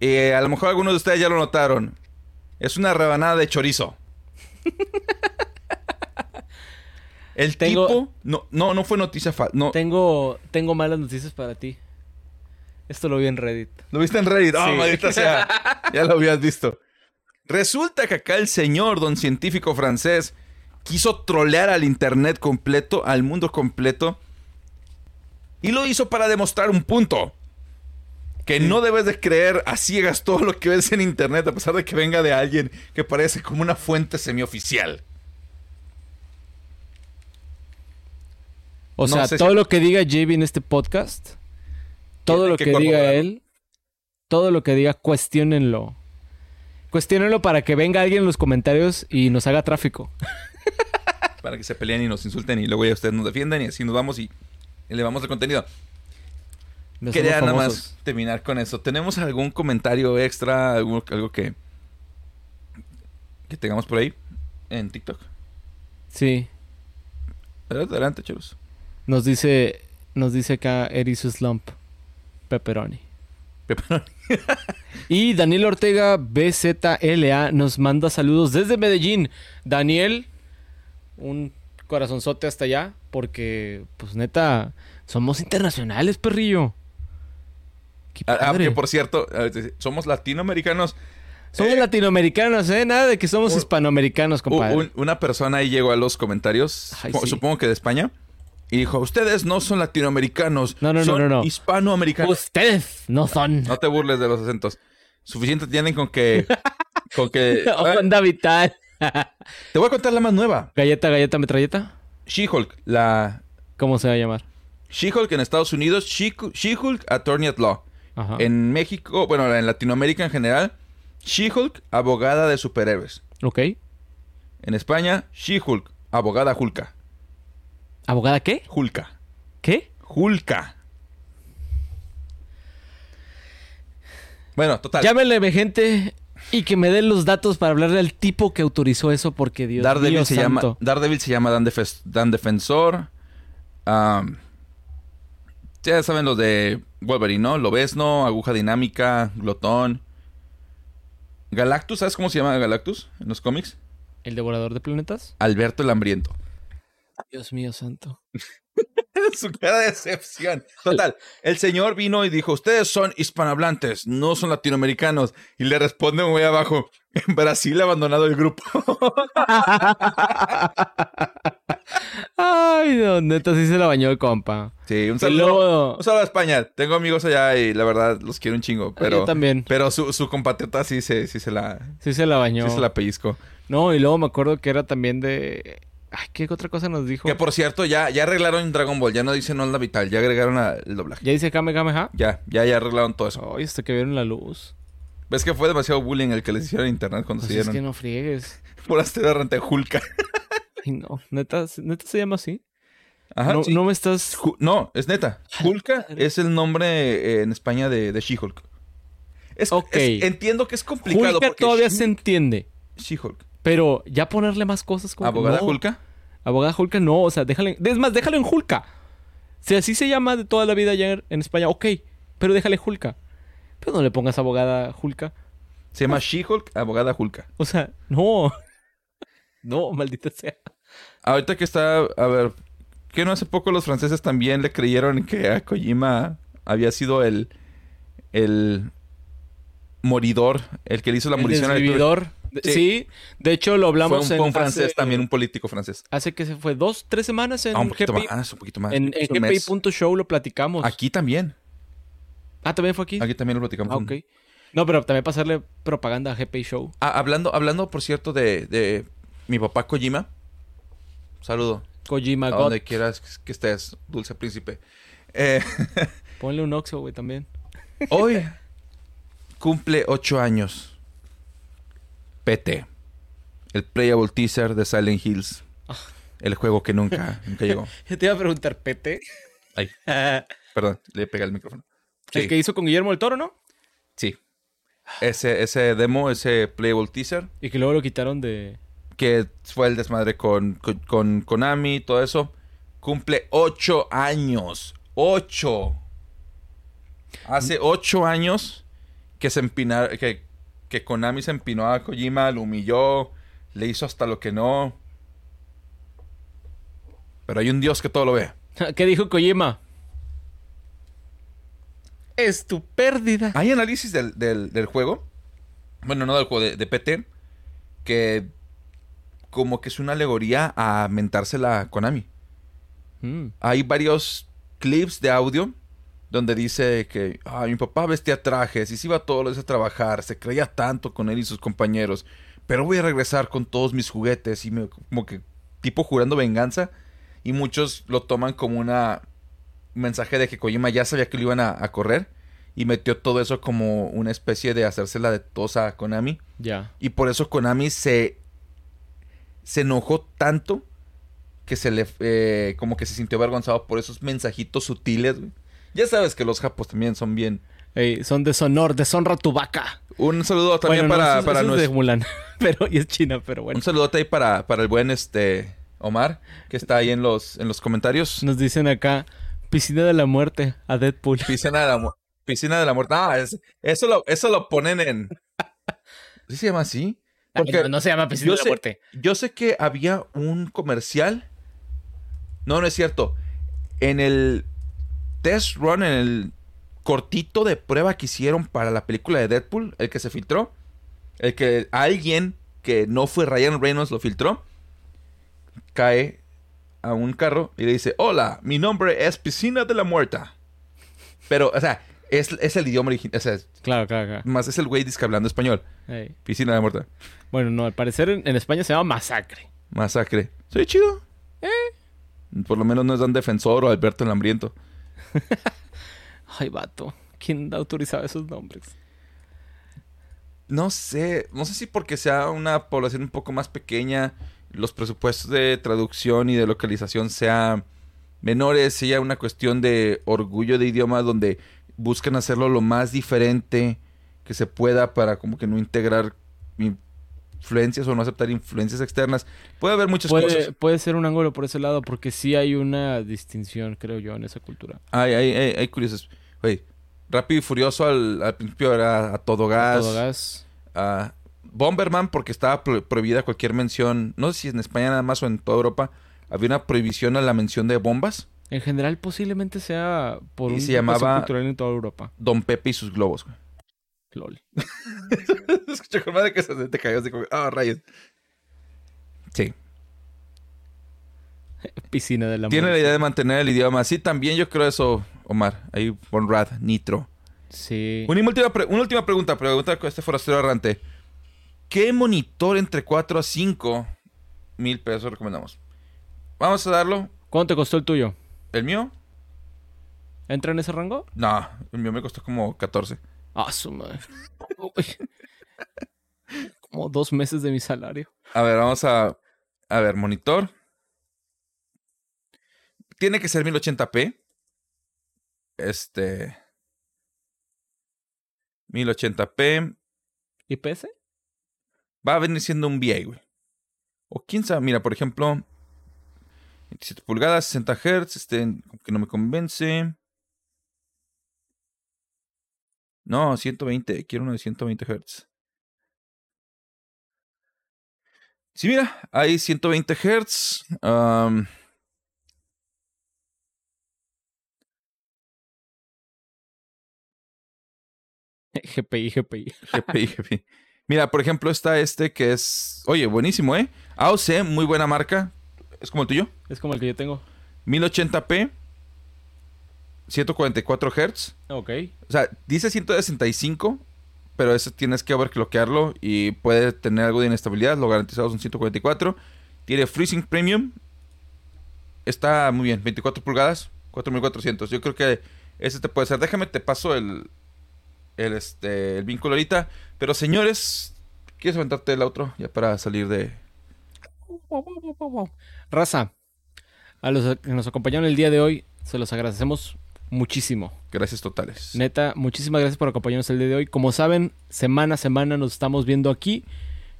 Eh, a lo mejor algunos de ustedes ya lo notaron. Es una rebanada de chorizo. El tipo. No, no, no fue noticia falsa. No. Tengo, tengo malas noticias para ti. Esto lo vi en Reddit. ¿Lo viste en Reddit? Oh, maldita sea. Ya lo habías visto. Resulta que acá el señor, don científico francés, quiso trolear al internet completo, al mundo completo. Y lo hizo para demostrar un punto. Que no debes de creer a ciegas todo lo que ves en internet, a pesar de que venga de alguien que parece como una fuente semioficial. O sea, todo lo que diga JB en este podcast, todo lo que, diga él, todo lo que diga, cuestionenlo. Cuestionenlo para que venga alguien en los comentarios y nos haga tráfico. para que se peleen y nos insulten y luego ya ustedes nos defiendan y así nos vamos y elevamos el contenido. No Quería nada más terminar con eso. ¿Tenemos algún comentario extra? Algo, algo que, que tengamos por ahí en TikTok? Sí. Adelante, adelante, chulos. Nos dice, nos dice acá Erisus Slump. Pepperoni. Pepperoni. Y Daniel Ortega BZLA nos manda saludos desde Medellín. Daniel, un corazonzote hasta allá, porque, pues neta, somos internacionales, perrillo. Ah, ah, que por cierto, somos latinoamericanos. Somos eh, latinoamericanos, ¿eh? Nada de que somos un- hispanoamericanos, compadre. un- una persona ahí llegó a los comentarios, Ay, supo- sí. supongo que de España, y dijo, ustedes no son latinoamericanos, No, no, no, son no, no. hispanoamericanos. Ustedes no son. No te burles de los acentos. Suficiente tienen con que... con que ah, Onda vital. te voy a contar la más nueva. galleta, galleta, metralleta. She-Hulk, la... ¿Cómo se va a llamar? She-Hulk en Estados Unidos, She- She-Hulk Attorney at Law. Ajá. En México, bueno, en Latinoamérica en general, She-Hulk, abogada de superhéroes. Ok. En España, She-Hulk, abogada Hulka. ¿Abogada qué? Hulka. ¿Qué? Hulka. Bueno, total. Llámenle, gente, y que me den los datos para hablarle al tipo que autorizó eso, porque Dios Daredevil se santo. llama Daredevil se llama Dan, Defes- Dan Defensor. Ya saben los de Wolverine, ¿no? Lobezno, Aguja Dinámica, Glotón. Galactus, ¿sabes cómo se llama Galactus en los cómics? ¿El devorador de planetas? Alberto el Hambriento. Dios mío santo. Su cara de decepción. Total, el señor vino y dijo, ustedes son hispanohablantes, no son latinoamericanos. Y le responde güey abajo, en Brasil ha abandonado el grupo. Ay, no, neta, sí se la bañó el compa. Sí, un saludo. Un saludo a España. Tengo amigos allá y la verdad los quiero un chingo. Pero, Yo también. pero su, su compatriota sí se, sí se la, Sí se la bañó. sí se la pellizcó. No, y luego me acuerdo que era también de... Ay, ¿qué otra cosa nos dijo? Que por cierto, ya, ya arreglaron Dragon Ball. Ya no dicen Onda Vital. Ya agregaron el doblaje. ¿Ya dice Kamehameha? Ya, ya, ya arreglaron todo eso. Ay, hasta que vieron la luz. ¿Ves que fue demasiado bullying el que les hicieron en internet cuando Pues se es dieron? que no friegues. Por hacer Hulka. Ay, no. Neta, neta se llama así. Ajá, no, sí. no me estás... Ju- no, es neta. Hulka es el nombre eh, en España de, de She-Hulk. Es, Ok. es- entiendo que es complicado porque todavía She- se entiende. She-Hulk. Pero ya ponerle más cosas como... que ¿Abogada no. Hulka? Abogada Hulka no, o sea, déjale... Es más, déjalo en Hulka. Si así se llama de toda la vida ya en España, ok. Pero déjale Hulka. Pero no le pongas abogada Hulka. Se llama She-Hulk, abogada Hulka. O sea, no. No, maldita sea. Ahorita que está, a ver, que no hace poco los franceses también le creyeron que a Kojima había sido el, el moridor, el que le hizo la El munición al Sí. Sí. de hecho lo Fue hablamos un, en fue un francés hace- también, un político francés. Hace que se fue dos, tres semanas en Ah, un poquito más, un poquito más. En. GPI.show lo platicamos. Aquí también. Ah, también fue aquí. Aquí también lo platicamos. Ah, ok. No, pero también pasarle propaganda a GPI Show. Ah, hablando, hablando, por cierto, de, de mi papá Kojima. Saludo. Kojima A God. donde quieras que estés, dulce príncipe. Eh, Ponle un Oxo, güey, también. hoy cumple ocho años. PT. El playable teaser de Silent Hills. El juego que nunca, nunca llegó. Yo te iba a preguntar, Pete. Ay, perdón, le pegué el micrófono. El que hizo con Guillermo del Toro, ¿no? sí. Ese, ese demo, ese playable teaser, Y que luego lo quitaron de... que fue el desmadre con, con, con Konami, todo eso, cumple ocho años. ¡Ocho! Hace ocho años que se empinar, que, que Konami se empinó a Kojima, lo humilló, le hizo hasta lo que no. Pero hay un dios que todo lo ve. ¿Qué dijo Kojima? Es tu pérdida. Hay análisis del, del- del juego. Bueno, no del juego, de, de PT. Que como que es una alegoría a mentársela a Konami. Mm. Hay varios clips de audio donde dice que "Ay, mi papá vestía trajes y se iba todos los días a trabajar, se creía tanto con él y sus compañeros, pero voy a regresar con todos mis juguetes y me, como que tipo jurando venganza y muchos lo toman como una un mensaje de que Kojima ya sabía que lo iban a, a correr y metió todo eso como una especie de hacérsela de tos a Konami Ya. y por eso Konami se se enojó tanto que se le eh, como que se sintió avergonzado por esos mensajitos sutiles, güey. Ya sabes que los japos también son bien. Ey, son deshonor, deshonra tu vaca. Un saludo también Bueno, no, para, eso- para eso es de nuestro- Mulan. pero, y es China, pero bueno. Un saludote ahí para, para el buen este Omar, que está ahí en los, en los comentarios. Nos dicen acá, piscina de la muerte a Deadpool. Piscina de la, mu- piscina de la muerte. Ah, es- eso, lo, eso lo ponen en. ¿Sí se llama así? Porque no, no se llama piscina de la sé- muerte. yo sé que había un comercial. No, no es cierto. En el test run, en el cortito de prueba que hicieron para la película de Deadpool, el que se filtró, el que alguien que no fue Ryan Reynolds lo filtró, cae a un carro y le dice, hola, mi nombre es Piscina de la Muerta. Pero, o sea, es, es el idioma original, o sea, Claro, claro, claro. más es el güey disque hablando español. Piscina de la Muerta. Bueno, no, al parecer en, en España se llama masacre. Masacre. Soy chido. Por lo menos no es Dan Defensor o Alberto el Hambriento. Ay, vato. ¿Quién autorizaba esos nombres? No sé, no sé si porque sea una población un poco más pequeña, los presupuestos de traducción y de localización sean menores, sea una cuestión de orgullo de idioma donde buscan hacerlo lo más diferente que se pueda para como que no integrar influencias o no aceptar influencias externas. Puede haber muchas Puede, cosas. puede ser un ángulo por ese lado, porque sí hay una distinción, creo yo, en esa cultura. Hay, hay, hay, hay curiosos. Güey, Rápido y Furioso al, al principio era a todo gas. Todo gas. a Bomberman porque estaba pro- prohibida cualquier mención, no sé si en España nada más o en toda Europa, había una prohibición a la mención de bombas. En general, posiblemente sea por Y un se llamaba- cultural en toda Europa. Don Pepe y sus globos. güey. LOL. Escucha con madre que se te cayó así como, ah, rayos. Sí. Piscina de la Tiene la idea de mantener el idioma. Sí, también yo creo eso, Omar. Ahí, Bonrad, Nitro. Sí. Una última, pre- una última pregunta, pregunta con este forastero errante. ¿Qué monitor entre 4 a 5 mil pesos recomendamos? Vamos a darlo. ¿Cuánto te costó el tuyo? ¿El mío? ¿Entra en ese rango? No, el mío me costó como 14. Ah, su madre. Como dos meses de mi salario. A ver, vamos a. A ver, monitor. Tiene que ser 1080p. Este. 1080p. ¿IPS? Va a venir siendo un VA, güey. O quién sabe, mira, por ejemplo. 27 pulgadas, 60 Hz. Este, como que no me convence. No, 120. Quiero uno de 120 Hz. Sí, mira, hay 120 Hz. GPI, GPI. GPI, GPI. Mira, por ejemplo, está este que es. Oye, buenísimo, ¿eh? AOC, muy buena marca. Es como el tuyo. Es como el que yo tengo. 1080p. 144 Hz. Ok. O sea, dice 165. Pero eso tienes que overclockearlo. Y puede tener algo de inestabilidad. Lo garantizado son 144. Tiene Freezing Premium. Está muy bien. 24 pulgadas. 4400. Yo creo que ese te puede ser. Déjame, te paso el. El, este, el vínculo ahorita. Pero señores, ¿quieres aventarte el otro? Ya para salir de. Raza, a los que nos acompañaron el día de hoy, se los agradecemos muchísimo. Gracias totales. Neta, muchísimas gracias por acompañarnos el día de hoy. Como saben, semana a semana nos estamos viendo aquí.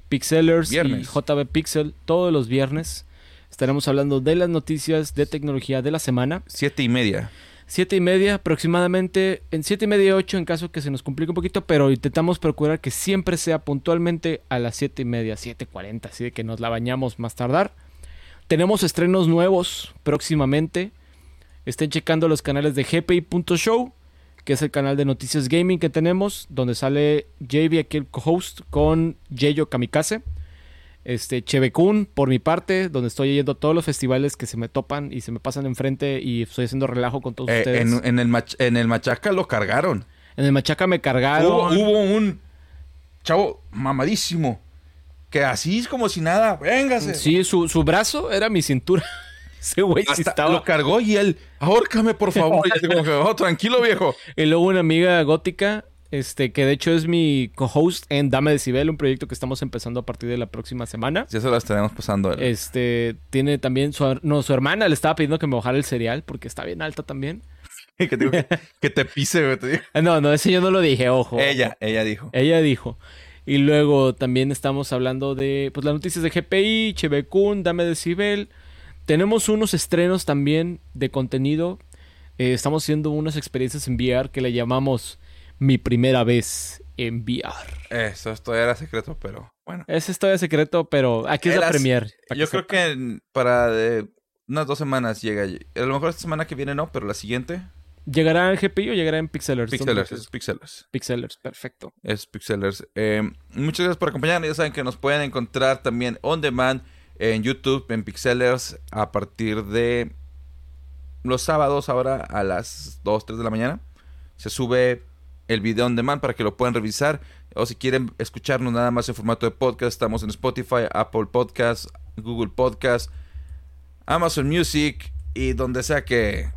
Pixelers Viernes. y JB Pixel todos los viernes. Estaremos hablando de las noticias de tecnología de la semana. Siete y media. Siete y media aproximadamente, en siete y media y ocho en caso que se nos complique un poquito, pero intentamos procurar que siempre sea puntualmente a las siete y media, siete cuarenta, así de que nos la bañamos más tardar. Tenemos estrenos nuevos próximamente. Estén checando los canales de gpi.show, que es el canal de noticias gaming que tenemos, donde sale JB aquí el co-host con Yeyo Kamikaze. Este, Chevekun, por mi parte, donde estoy yendo a todos los festivales que se me topan y se me pasan enfrente y estoy haciendo relajo con todos Eh, ustedes. en, en el mach- en el Machaca lo cargaron. En el Machaca me cargaron. Hubo, hubo un chavo mamadísimo que así es como si nada, véngase. Sí, su, su brazo era mi cintura. Ese güey sí Hasta estaba. lo cargó y él, ahórcame por favor. Y como que, oh, tranquilo viejo. Y luego una amiga gótica, este, que de hecho es mi co-host en Dame Decibel, un proyecto que estamos empezando a partir de la próxima semana. Ya se lo estaremos pasando. Este, tiene también su, no, su hermana le estaba pidiendo que me bajara el cereal porque está bien alta también. que, te que, te pise, güey. te. Ah, No, no, ese yo no lo dije, ojo. Ella, ella dijo. Ella dijo. Y luego también estamos hablando de pues las noticias de GPI, Chevecun, Dame Decibel. Tenemos unos estrenos también de contenido. Eh, estamos haciendo unas experiencias en VR que le llamamos Mi primera vez en VR. Eso, esto era secreto, pero bueno. Ese es todavía secreto, pero aquí es la premier. Yo creo que para de unas dos semanas llega. A lo mejor esta semana que viene no, pero la siguiente. ¿Llegará en GPI o llegará en Pixelers? Pixelers, es Pixelers. Pixelers, perfecto. Es Pixelers. Eh, muchas gracias por acompañarnos. Ya saben que nos pueden encontrar también on demand en YouTube, en Pixelers, a partir de los sábados ahora a las 2, 3 de la mañana. Se sube el video on demand para que lo puedan revisar. O si quieren escucharnos nada más en formato de podcast, estamos en Spotify, Apple Podcast, Google Podcast, Amazon Music y donde sea que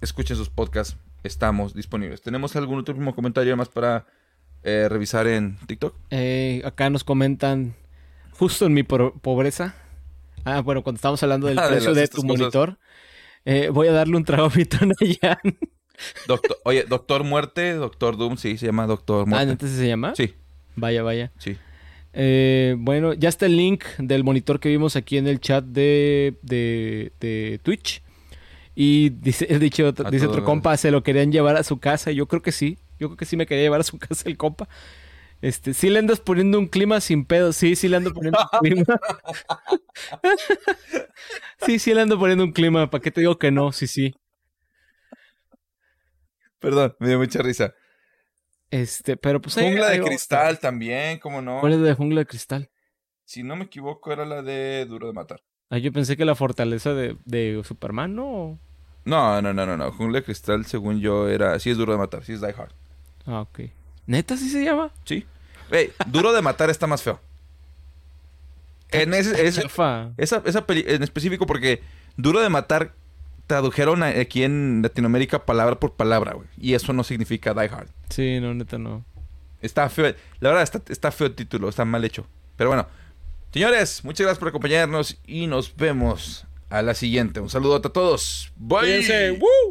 escuchen sus podcasts, estamos disponibles. ¿Tenemos algún último comentario más para eh, revisar en TikTok? Eh, acá nos comentan, justo en mi pobreza. Ah, bueno, cuando estamos hablando del Ah, precio de, tu cosas. monitor, eh, voy a darle un trago a mi Tonayan. Doctor, oye, Doctor Muerte, Doctor Doom, sí, se llama Doctor Ah, Muerte. ¿entonces se llama? Sí, Vaya, vaya. sí. Eh, bueno, ya está el link del monitor que vimos aquí en el chat de, de, de Twitch. Y dice, dicho dice otro compa, se lo querían llevar a su casa. Yo creo que sí. Yo creo que sí me quería llevar a su casa el compa. Este, sí le andas poniendo un clima sin pedo. Sí, sí le ando poniendo un clima. sí, sí le ando poniendo un clima. ¿Para qué te digo que no? Sí, sí. Perdón, me dio mucha risa. Este, pero pues Jungla de. Cristal también, ¿cómo no? ¿Cuál es la de jungla de cristal? Si no me equivoco, era la de Duro de Matar. Ah, yo pensé que la fortaleza de, de Superman, ¿no? No, no, no, no, no. Jungla de Cristal, según yo, era. Sí es Duro de Matar, sí es Die Hard. Ah, ok. ¿Neta sí se llama? Sí. Ey, Duro de Matar está más feo. En ese, esa, esa peli en específico porque Duro de Matar tradujeron aquí en Latinoamérica palabra por palabra, güey. Y eso no significa Die Hard. Sí, no, neta no. Está feo. La verdad, está, está feo el título. Está mal hecho. Pero bueno. Señores, muchas gracias por acompañarnos y nos vemos a la siguiente. Un saludo a todos. Bye. ¡Woo!